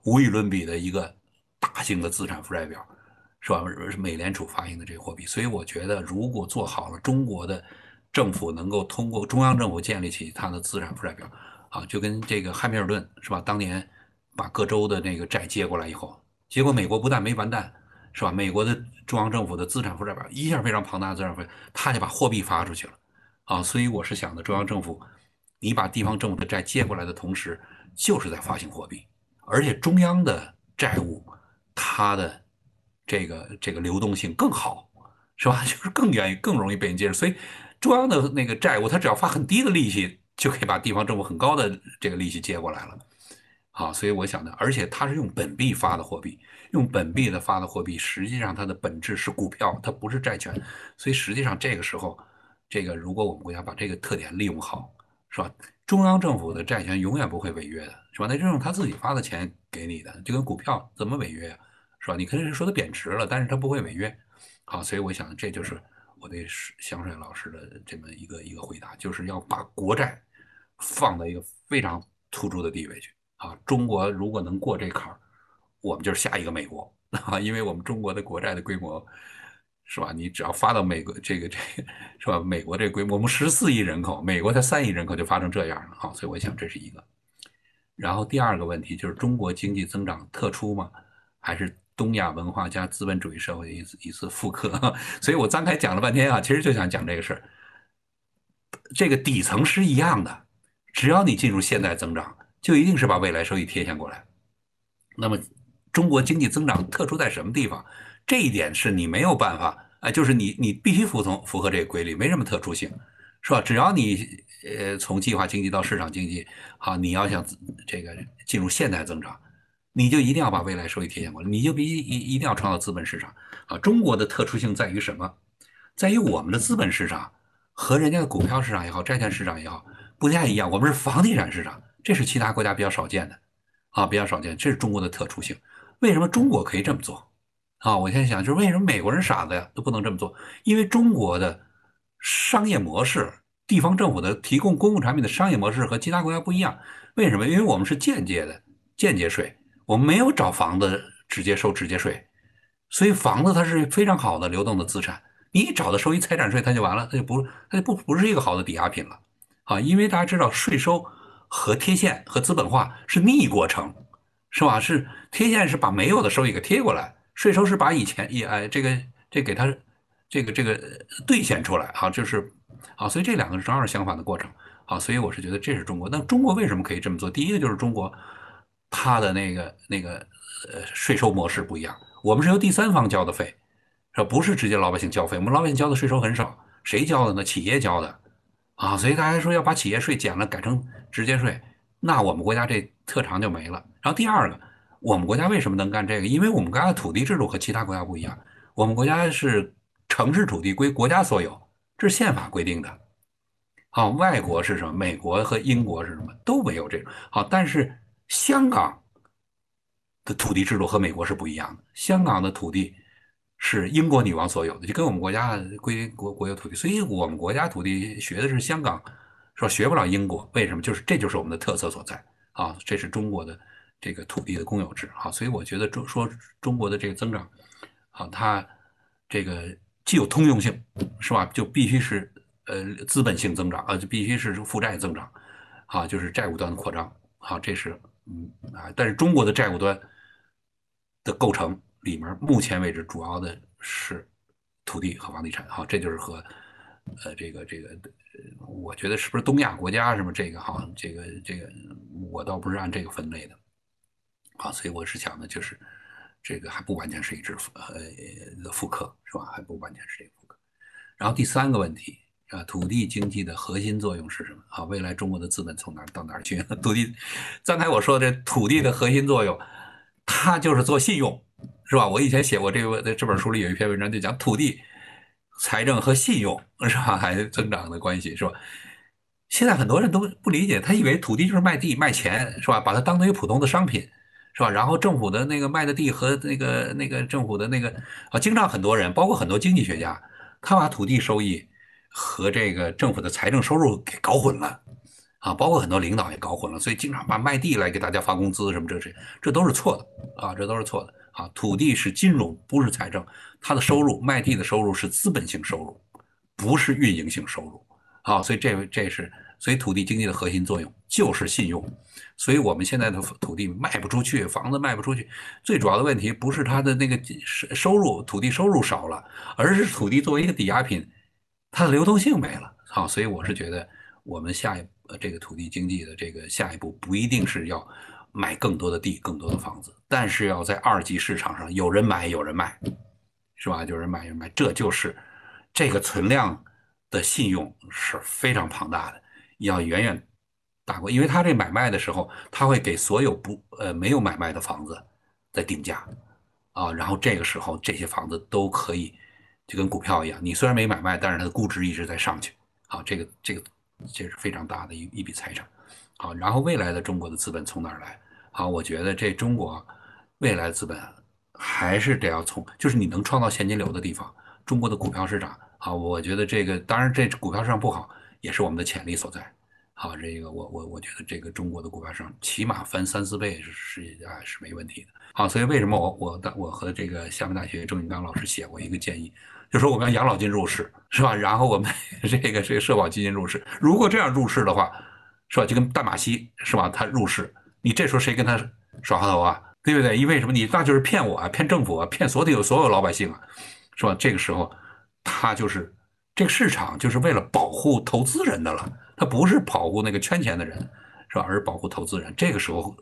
B: 无与伦比的一个大型的资产负债表，是吧？美联储发行的这个货币。所以我觉得，如果做好了中国的政府能够通过中央政府建立起它的资产负债表啊，就跟这个汉密尔顿是吧？当年把各州的那个债接过来以后。结果美国不但没完蛋，是吧？美国的中央政府的资产负债表一下非常庞大的资产负债，他就把货币发出去了，啊，所以我是想的，中央政府，你把地方政府的债借过来的同时，就是在发行货币，而且中央的债务，它的这个这个流动性更好，是吧？就是更愿意更容易被人接受，所以中央的那个债务，它只要发很低的利息，就可以把地方政府很高的这个利息接过来了。啊，所以我想呢，而且它是用本币发的货币，用本币的发的货币，实际上它的本质是股票，它不是债权。所以实际上这个时候，这个如果我们国家把这个特点利用好，是吧？中央政府的债权永远不会违约的，是吧？那这种他自己发的钱给你的，就跟股票怎么违约呀，是吧？你可以说它贬值了，但是它不会违约。好，所以我想这就是我对香帅老师的这么一个一个回答，就是要把国债放到一个非常突出的地位去。啊，中国如果能过这坎儿，我们就是下一个美国啊！因为我们中国的国债的规模，是吧？你只要发到美国这个这个，是吧？美国这规模，我们十四亿人口，美国才三亿人口就发成这样了啊！所以我想这是一个。然后第二个问题就是中国经济增长特殊吗？还是东亚文化加资本主义社会的一次一次复刻？所以我张开讲了半天啊，其实就想讲这个事儿。这个底层是一样的，只要你进入现代增长。就一定是把未来收益贴现过来。那么，中国经济增长特殊在什么地方？这一点是你没有办法，啊，就是你你必须服从符合这个规律，没什么特殊性，是吧？只要你呃从计划经济到市场经济，好，你要想这个进入现代增长，你就一定要把未来收益贴现过来，你就必须一一定要创造资本市场啊。中国的特殊性在于什么？在于我们的资本市场和人家的股票市场也好，债券市场也好不太一样，我们是房地产市场。这是其他国家比较少见的，啊，比较少见，这是中国的特殊性。为什么中国可以这么做？啊，我现在想，就是为什么美国人傻子呀都不能这么做？因为中国的商业模式，地方政府的提供公共产品的商业模式和其他国家不一样。为什么？因为我们是间接的间接税，我们没有找房子直接收直接税，所以房子它是非常好的流动的资产。你一找到收益财产税，它就完了，它就不它就不不是一个好的抵押品了，啊，因为大家知道税收。和贴现和资本化是逆过程，是吧？是贴现是把没有的收益给贴过来，税收是把以前也哎这个这给他这个这个兑现出来，好，就是好，所以这两个是正好相反的过程，好，所以我是觉得这是中国。那中国为什么可以这么做？第一个就是中国它的那个那个呃税收模式不一样，我们是由第三方交的费，是？不是直接老百姓交费，我们老百姓交的税收很少，谁交的呢？企业交的。啊，所以大家说要把企业税减了，改成直接税，那我们国家这特长就没了。然后第二个，我们国家为什么能干这个？因为我们国家的土地制度和其他国家不一样，我们国家是城市土地归国家所有，这是宪法规定的。好，外国是什么？美国和英国是什么？都没有这种。好，但是香港的土地制度和美国是不一样的，香港的土地。是英国女王所有的，就跟我们国家归国国有土地，所以我们国家土地学的是香港，说学不了英国，为什么？就是这就是我们的特色所在啊！这是中国的这个土地的公有制啊，所以我觉得中说中国的这个增长，啊，它这个既有通用性，是吧？就必须是呃资本性增长啊，就必须是负债增长啊，就是债务端的扩张啊，这是嗯啊，但是中国的债务端的构成。里面目前为止主要的是土地和房地产，哈，这就是和呃这个这个，我觉得是不是东亚国家什么这个哈，这个这个我倒不是按这个分类的，啊，所以我是想的就是这个还不完全是一只呃复刻是吧？还不完全是这个复刻。然后第三个问题啊，土地经济的核心作用是什么？啊，未来中国的资本从哪儿到哪儿去？土地，刚才我说的土地的核心作用，它就是做信用。是吧？我以前写过这个，这本书里有一篇文章，就讲土地、财政和信用是吧？还增长的关系是吧？现在很多人都不理解，他以为土地就是卖地卖钱是吧？把它当做一个普通的商品是吧？然后政府的那个卖的地和那个那个政府的那个啊，经常很多人，包括很多经济学家，他把土地收益和这个政府的财政收入给搞混了啊，包括很多领导也搞混了，所以经常把卖地来给大家发工资什么这这这都是错的啊，这都是错的啊。土地是金融，不是财政，它的收入卖地的收入是资本性收入，不是运营性收入啊，所以这这是。所以土地经济的核心作用就是信用，所以我们现在的土地卖不出去，房子卖不出去，最主要的问题不是它的那个收收入，土地收入少了，而是土地作为一个抵押品，它的流动性没了。好，所以我是觉得我们下一呃这个土地经济的这个下一步不一定是要买更多的地、更多的房子，但是要在二级市场上有人买有人卖，是吧？有人买有人卖，这就是这个存量的信用是非常庞大的。要远远大过，因为他这买卖的时候，他会给所有不呃没有买卖的房子在定价啊，然后这个时候这些房子都可以就跟股票一样，你虽然没买卖，但是它的估值一直在上去啊，这个这个这是非常大的一一笔财产好，然后未来的中国的资本从哪儿来？好，我觉得这中国未来资本还是得要从就是你能创造现金流的地方，中国的股票市场啊，我觉得这个当然这股票市场不好。也是我们的潜力所在，好，这个我我我觉得这个中国的股票市场起码翻三四倍是是啊是没问题的，好，所以为什么我我的我和这个厦门大学郑永刚老师写过一个建议，就说我们要养老金入市是吧？然后我们 这个这个社保基金入市，如果这样入市的话，是吧？就跟大马锡是吧？他入市，你这时候谁跟他耍滑头啊？对不对？因为什么？你那就是骗我啊，骗政府啊，骗所有所有老百姓啊，是吧？这个时候他就是。这个市场就是为了保护投资人的了，他不是保护那个圈钱的人，是吧？而保护投资人。这个时候，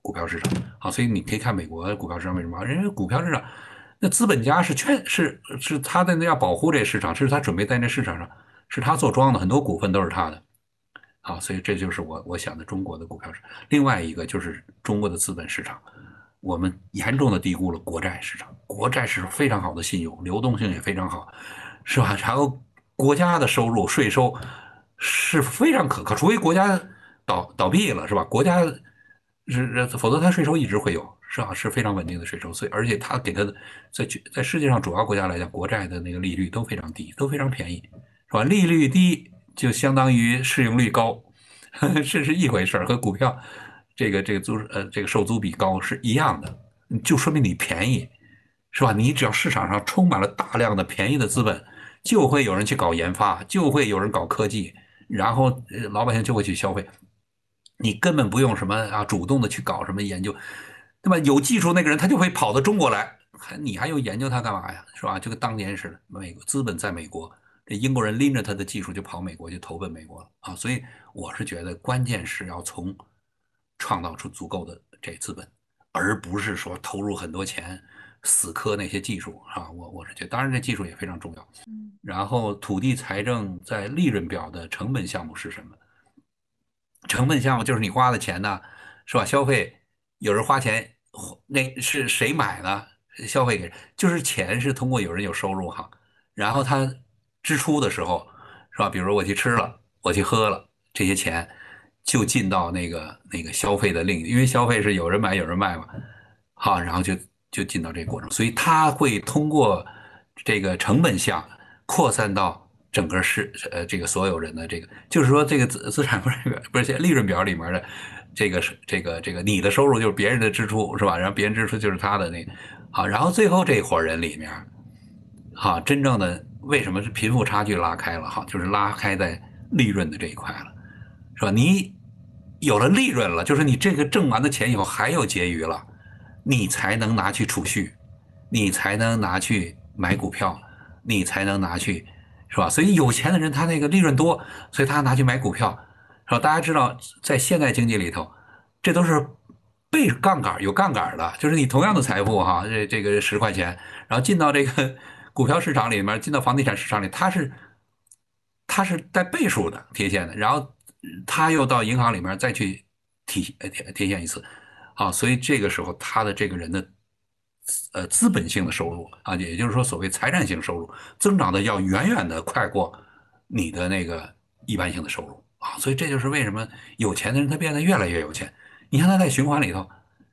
B: 股票市场啊，所以你可以看美国股票市场为什么？人家股票市场，那资本家是圈是是他在那要保护这市场，是他准备在那市场上是他做庄的，很多股份都是他的。好，所以这就是我我想的中国的股票市场。另外一个就是中国的资本市场，我们严重的低估了国债市场，国债是非常好的信用，流动性也非常好，是吧？然后。国家的收入税收是非常可靠，除非国家倒倒闭了，是吧？国家是，否则它税收一直会有，是吧？是非常稳定的税收，所以而且它给它的在在世界上主要国家来讲，国债的那个利率都非常低，都非常便宜，是吧？利率低就相当于市盈率高，这是一回事儿，和股票这个这个租呃这个收租比高是一样的，就说明你便宜，是吧？你只要市场上充满了大量的便宜的资本。就会有人去搞研发，就会有人搞科技，然后老百姓就会去消费。你根本不用什么啊，主动的去搞什么研究，对吧？有技术那个人他就会跑到中国来，还你还用研究他干嘛呀？是吧？就跟当年似的，美国资本在美国，这英国人拎着他的技术就跑美国，就投奔美国了啊！所以我是觉得关键是要从创造出足够的这资本，而不是说投入很多钱。死磕那些技术啊，我我是觉得，当然这技术也非常重要。嗯，然后土地财政在利润表的成本项目是什么？成本项目就是你花的钱呢，是吧？消费有人花钱，那是谁买呢？消费给就是钱是通过有人有收入哈，然后他支出的时候是吧？比如我去吃了，我去喝了，这些钱就进到那个那个消费的另，因为消费是有人买有人卖嘛，好，然后就。就进到这个过程，所以它会通过这个成本项扩散到整个市呃这个所有人的这个，就是说这个资资产不是不是利润表里面的这个是这个这个你的收入就是别人的支出是吧？然后别人支出就是他的那个好，然后最后这伙人里面，好真正的为什么是贫富差距拉开了哈？就是拉开在利润的这一块了，是吧？你有了利润了，就是你这个挣完的钱以后还有结余了。你才能拿去储蓄，你才能拿去买股票，你才能拿去，是吧？所以有钱的人他那个利润多，所以他拿去买股票，是吧？大家知道，在现代经济里头，这都是背杠杆有杠杆的，就是你同样的财富哈，这这个十块钱，然后进到这个股票市场里面，进到房地产市场里，它是它是带倍数的贴现的，然后他又到银行里面再去提呃贴贴现一次。啊，所以这个时候他的这个人的，呃，资本性的收入啊，也就是说所谓财产性收入增长的要远远的快过你的那个一般性的收入啊，所以这就是为什么有钱的人他变得越来越有钱。你看他在循环里头，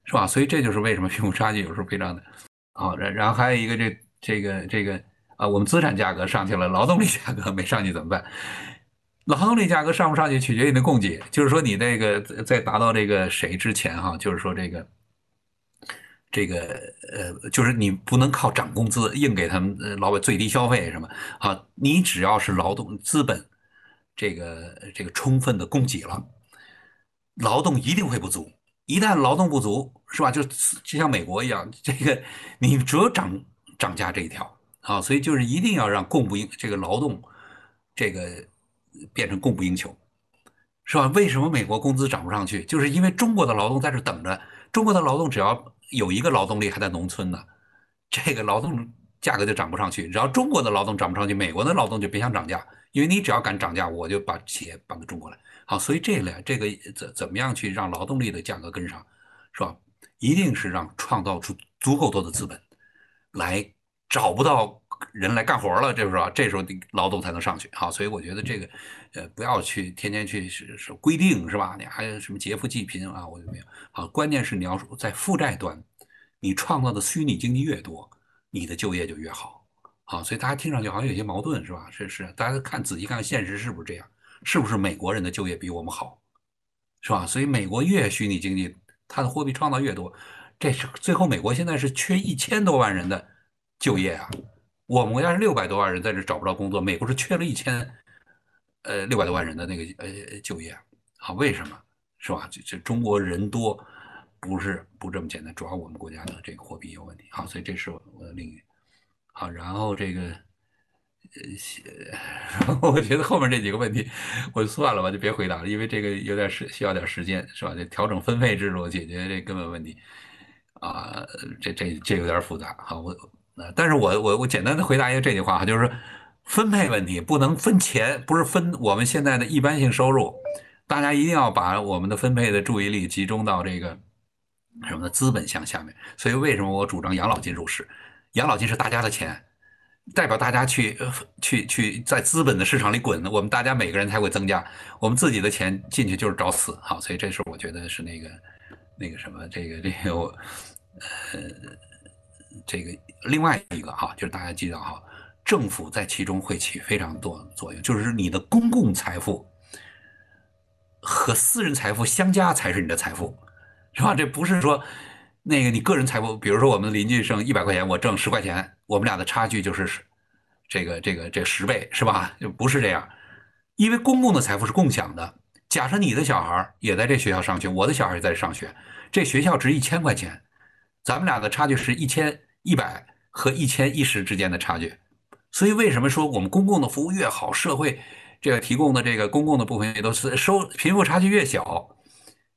B: 是吧？所以这就是为什么贫富差距有时候非常的啊。然然后还有一个这这个这个啊，我们资产价格上去了，劳动力价格没上去怎么办？劳动力价格上不上去取决于你的供给，就是说你那个在达到这个谁之前哈，就是说这个这个呃，就是你不能靠涨工资硬给他们老板最低消费什么啊，你只要是劳动资本这个这个充分的供给了，劳动一定会不足。一旦劳动不足，是吧？就就像美国一样，这个你只有涨涨价这一条啊，所以就是一定要让供不应这个劳动这个变成供不应求，是吧？为什么美国工资涨不上去？就是因为中国的劳动在这等着，中国的劳动只要有一个劳动力还在农村呢，这个劳动价格就涨不上去。只要中国的劳动涨不上去，美国的劳动就别想涨价，因为你只要敢涨价，我就把企业搬到中国来。好，所以这两这个怎怎么样去让劳动力的价格跟上，是吧？一定是让创造出足够多的资本，来找不到人来干活了，这是吧？这时候你劳动才能上去。好，所以我觉得这个，呃，不要去天天去是是规定，是吧？你还有什么劫富济贫啊？我就没有。好，关键是你要在负债端，你创造的虚拟经济越多，你的就业就越好。好，所以大家听上去好像有些矛盾，是吧？是是，大家看仔细看，现实是不是这样？是不是美国人的就业比我们好，是吧？所以美国越虚拟经济，它的货币创造越多，这是最后美国现在是缺一千多万人的就业啊。我们国家是六百多万人在这找不着工作，美国是缺了一千，呃，六百多万人的那个呃就业。啊，为什么？是吧？这这中国人多，不是不这么简单，主要我们国家的这个货币有问题。好，所以这是我的另一好，然后这个。呃，我觉得后面这几个问题，我就算了吧，就别回答了，因为这个有点时需要点时间，是吧？就调整分配制度，解决这根本问题啊，这这这有点复杂。哈，我但是我我我简单的回答一下这句话哈，就是分配问题不能分钱，不是分我们现在的一般性收入，大家一定要把我们的分配的注意力集中到这个什么资本项下面。所以为什么我主张养老金入市？养老金是大家的钱。代表大家去去去在资本的市场里滚，我们大家每个人才会增加，我们自己的钱进去就是找死，好，所以这时候我觉得是那个那个什么，这个这个我呃这个另外一个哈，就是大家记得哈，政府在其中会起非常多作用，就是你的公共财富和私人财富相加才是你的财富，是吧？这不是说。那个你个人财富，比如说我们邻居挣一百块钱，我挣十块钱，我们俩的差距就是这个这个这十倍，是吧？就不是这样，因为公共的财富是共享的。假设你的小孩也在这学校上学，我的小孩也在上学，这学校值一千块钱，咱们俩的差距是一千一百和一千一十之间的差距。所以为什么说我们公共的服务越好，社会这个提供的这个公共的部分也都是收贫富差距越小？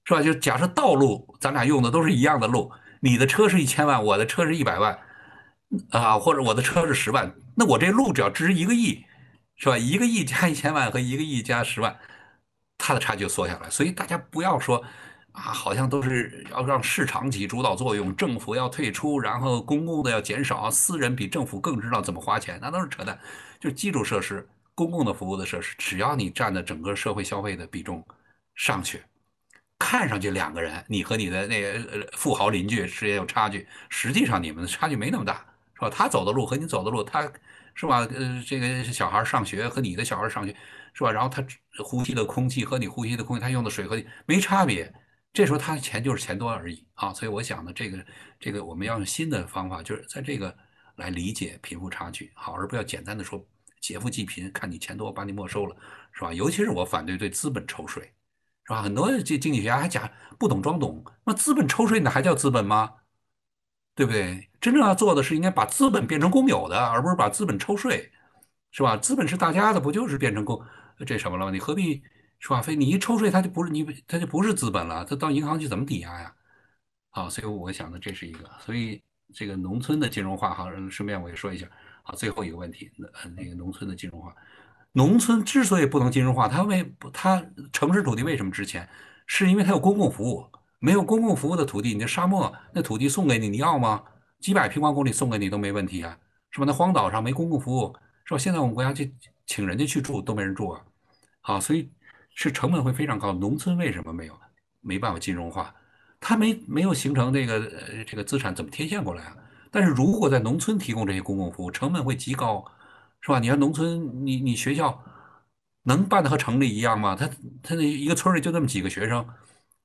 B: 是吧？就假设道路，咱俩用的都是一样的路，你的车是一千万，我的车是一百万，啊，或者我的车是十万，那我这路只要值一个亿，是吧？一个亿加一千万和一个亿加十万，它的差距就缩下来。所以大家不要说啊，好像都是要让市场起主导作用，政府要退出，然后公共的要减少，私人比政府更知道怎么花钱，那都是扯淡。就基础设施、公共的服务的设施，只要你占的整个社会消费的比重上去。看上去两个人，你和你的那个富豪邻居之间有差距，实际上你们的差距没那么大，是吧？他走的路和你走的路，他是吧？呃，这个小孩上学和你的小孩上学，是吧？然后他呼吸的空气和你呼吸的空气，他用的水和你没差别，这时候他的钱就是钱多而已啊。所以我想呢，这个这个我们要用新的方法，就是在这个来理解贫富差距，好，而不要简单的说劫富济贫，看你钱多把你没收了，是吧？尤其是我反对对资本抽税。是吧？很多这经济学家还讲不懂装懂，那资本抽税那还叫资本吗？对不对？真正要做的是应该把资本变成公有的，而不是把资本抽税，是吧？资本是大家的，不就是变成公这什么了吗？你何必是吧？非你一抽税，它就不是你，它就不是资本了，它到银行去怎么抵押呀？好，所以我想的这是一个，所以这个农村的金融化，好，顺便我也说一下，好，最后一个问题，那那个农村的金融化。农村之所以不能金融化，它为它城市土地为什么值钱？是因为它有公共服务。没有公共服务的土地，你那沙漠那土地送给你，你要吗？几百平方公里送给你都没问题啊，是吧？那荒岛上没公共服务，是吧？现在我们国家去请人家去住都没人住啊，好，所以是成本会非常高。农村为什么没有没办法金融化？它没没有形成这个呃这个资产怎么贴现过来啊？但是如果在农村提供这些公共服务，成本会极高，是吧？你看农村，你你学校能办的和城里一样吗？他他那一个村里就那么几个学生，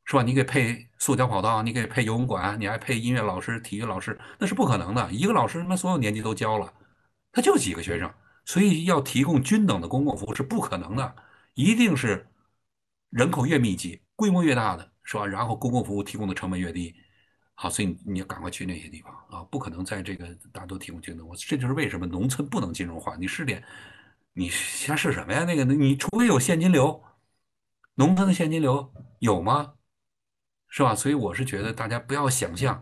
B: 是吧？你给配塑胶跑道，你给配游泳馆，你还配音乐老师、体育老师，那是不可能的。一个老师他妈所有年级都教了，他就几个学生，所以要提供均等的公共服务是不可能的，一定是人口越密集、规模越大的，是吧？然后公共服务提供的成本越低。好，所以你要赶快去那些地方啊，不可能在这个大都提供均等。我这就是为什么农村不能金融化。你试点，你瞎试什么呀？那个，你除非有现金流，农村的现金流有吗？是吧？所以我是觉得大家不要想象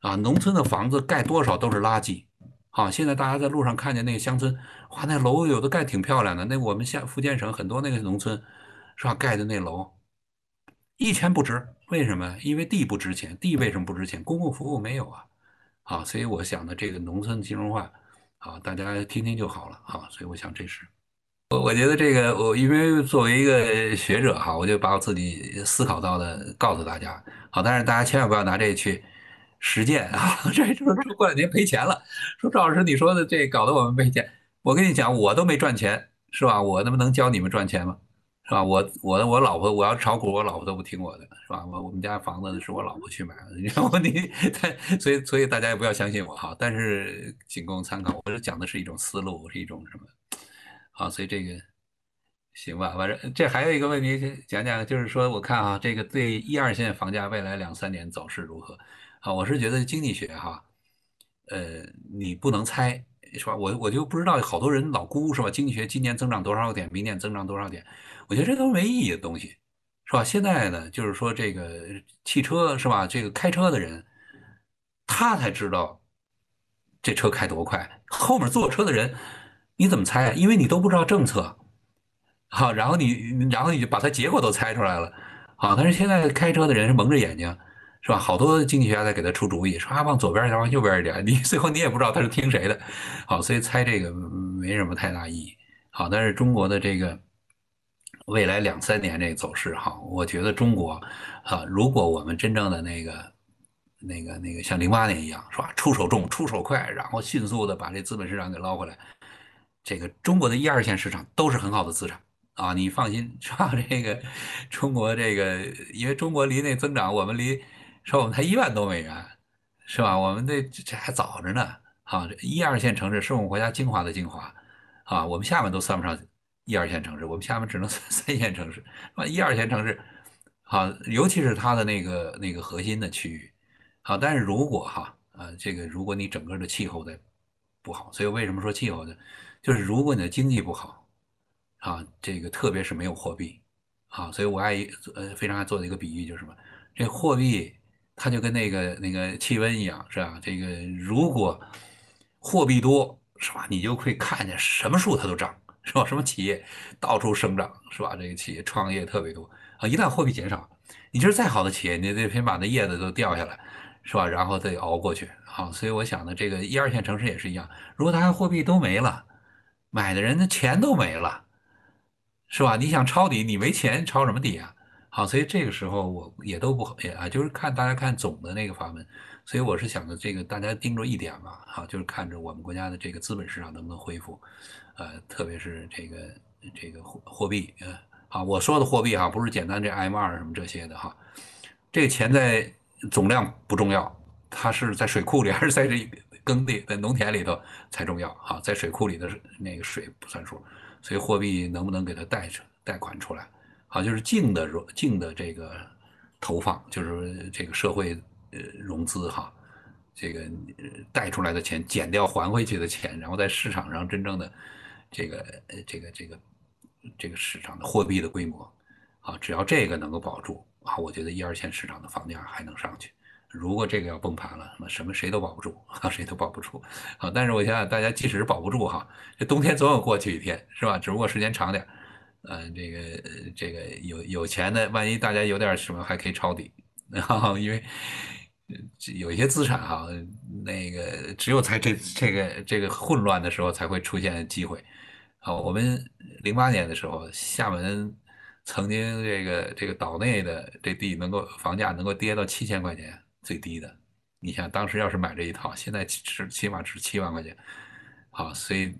B: 啊，农村的房子盖多少都是垃圾。好，现在大家在路上看见那个乡村，哇，那楼有的盖挺漂亮的。那我们现福建省很多那个农村，是吧？盖的那楼一钱不值。为什么？因为地不值钱，地为什么不值钱？公共服务没有啊，啊，所以我想的这个农村金融化，啊，大家听听就好了啊，所以我想这是，我我觉得这个我因为作为一个学者哈，我就把我自己思考到的告诉大家，好，但是大家千万不要拿这去实践啊，这就是过两年赔钱了，说赵老师你说的这搞得我们赔钱，我跟你讲，我都没赚钱，是吧？我他妈能教你们赚钱吗？是吧？我我我老婆我要炒股，我老婆都不听我的，是吧？我我们家房子是我老婆去买的，你知道吗？你所以所以大家也不要相信我哈，但是仅供参考。我是讲的是一种思路，是一种什么？好，所以这个行吧。反正这还有一个问题，讲讲就是说，我看啊，这个对一二线房价未来两三年走势如何？啊，我是觉得经济学哈，呃，你不能猜。是吧？我我就不知道，好多人老估是吧？经济学今年增长多少点，明年增长多少点？我觉得这都没意义的东西，是吧？现在呢，就是说这个汽车是吧？这个开车的人，他才知道这车开多快。后面坐车的人，你怎么猜啊？因为你都不知道政策，好，然后你然后你就把它结果都猜出来了，好。但是现在开车的人是蒙着眼睛。是吧？好多经济学家在给他出主意，说啊往左边一点，往右边一点，你 最后你也不知道他是听谁的。好，所以猜这个没什么太大意义。好，但是中国的这个未来两三年这个走势，哈，我觉得中国啊，如果我们真正的那个、那个、那个像零八年一样，是吧？出手重、出手快，然后迅速的把这资本市场给捞回来，这个中国的一二线市场都是很好的资产。啊，你放心，是吧？这个中国这个，因为中国离那增长，我们离。说我们才一万多美元，是吧？我们这这还早着呢。啊，一二线城市是我们国家精华的精华，啊，我们厦门都算不上一二线城市，我们下面只能 算三线城市。啊，一二线城市，好，尤其是它的那个那个核心的区域，好。但是如果哈，啊，这个如果你整个的气候在不好，所以为什么说气候呢？就是如果你的经济不好，啊，这个特别是没有货币，啊，所以我爱呃非常爱做的一个比喻就是什么？这货币。它就跟那个那个气温一样，是吧？这个如果货币多，是吧？你就会看见什么树它都长，是吧？什么企业到处生长，是吧？这个企业创业特别多啊。一旦货币减少，你就是再好的企业，你得先把那叶子都掉下来，是吧？然后再熬过去。好，所以我想呢，这个一二线城市也是一样，如果它货币都没了，买的人的钱都没了，是吧？你想抄底，你没钱抄什么底啊？好，所以这个时候我也都不好，也啊，就是看大家看总的那个阀门，所以我是想着这个大家盯着一点嘛，好，就是看着我们国家的这个资本市场能不能恢复，呃，特别是这个这个货货币，呃，好，我说的货币哈，不是简单这 M 二什么这些的哈，这个钱在总量不重要，它是在水库里还是在这耕地在农田里头才重要哈，在水库里的那个水不算数，所以货币能不能给它贷出贷款出来？好，就是净的融净的这个投放，就是这个社会呃融资哈，这个贷出来的钱减掉还回去的钱，然后在市场上真正的这个呃这个这个这个市场的货币的规模，啊，只要这个能够保住啊，我觉得一二线市场的房价还能上去。如果这个要崩盘了，那什么谁都保不住啊，谁都保不住。啊，但是我想想，大家即使是保不住哈，这冬天总有过去一天，是吧？只不过时间长点。呃，这个这个有有钱的，万一大家有点什么，还可以抄底，然后因为有一些资产哈，那个只有在这这个这个混乱的时候才会出现机会。好，我们零八年的时候，厦门曾经这个这个岛内的这地能够房价能够跌到七千块钱最低的，你想当时要是买这一套，现在值起码值七万块钱，好，所以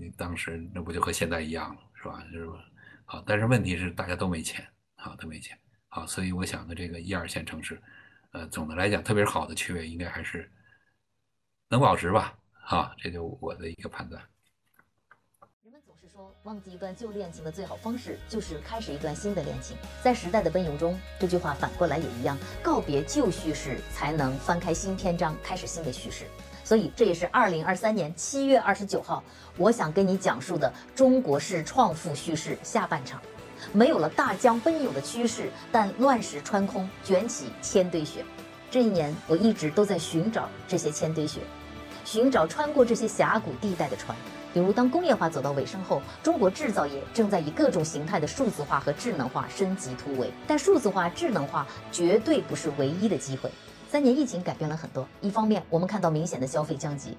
B: 你当时那不就和现在一样了，是吧？就是吧？好，但是问题是大家都没钱，好，都没钱，好，所以我想的这个一二线城市，呃，总的来讲，特别是好的区位，应该还是能保值吧，好，这就我的一个判断。
C: 忘记一段旧恋情的最好方式就是开始一段新的恋情。在时代的奔涌中，这句话反过来也一样，告别旧叙事，才能翻开新篇章，开始新的叙事。所以这也是二零二三年七月二十九号，我想跟你讲述的中国式创富叙事下半场。没有了大江奔涌的趋势，但乱石穿空，卷起千堆雪。这一年，我一直都在寻找这些千堆雪，寻找穿过这些峡谷地带的船。比如，当工业化走到尾声后，中国制造业正在以各种形态的数字化和智能化升级突围。但数字化、智能化绝对不是唯一的机会。三年疫情改变了很多，一方面我们看到明显的消费降级，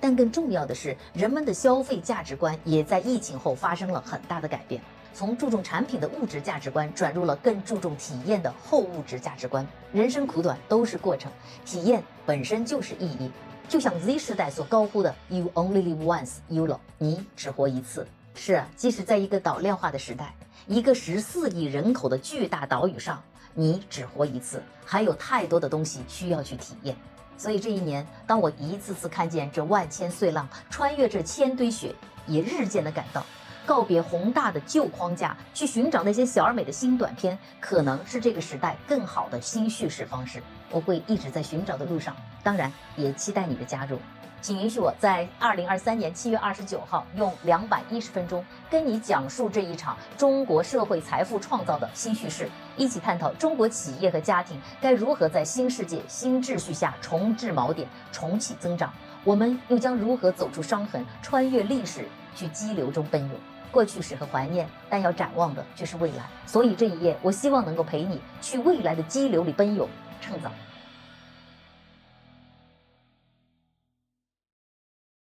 C: 但更重要的是，人们的消费价值观也在疫情后发生了很大的改变，从注重产品的物质价值观转入了更注重体验的后物质价值观。人生苦短，都是过程，体验本身就是意义。就像 Z 时代所高呼的 “You only live once, YOLO”，你只活一次。是啊，即使在一个岛链化的时代，一个十四亿人口的巨大岛屿上，你只活一次，还有太多的东西需要去体验。所以这一年，当我一次次看见这万千碎浪，穿越这千堆雪，也日渐的感到，告别宏大的旧框架，去寻找那些小而美的新短片，可能是这个时代更好的新叙事方式。我会一直在寻找的路上，当然也期待你的加入。请允许我在二零二三年七月二十九号用两百一十分钟跟你讲述这一场中国社会财富创造的新叙事，一起探讨中国企业和家庭该如何在新世界新秩序下重置锚点、重启增长。我们又将如何走出伤痕，穿越历史，去激流中奔涌？过去时和怀念，但要展望的却是未来。所以这一夜，我希望能够陪你去未来的激流里奔涌。创造。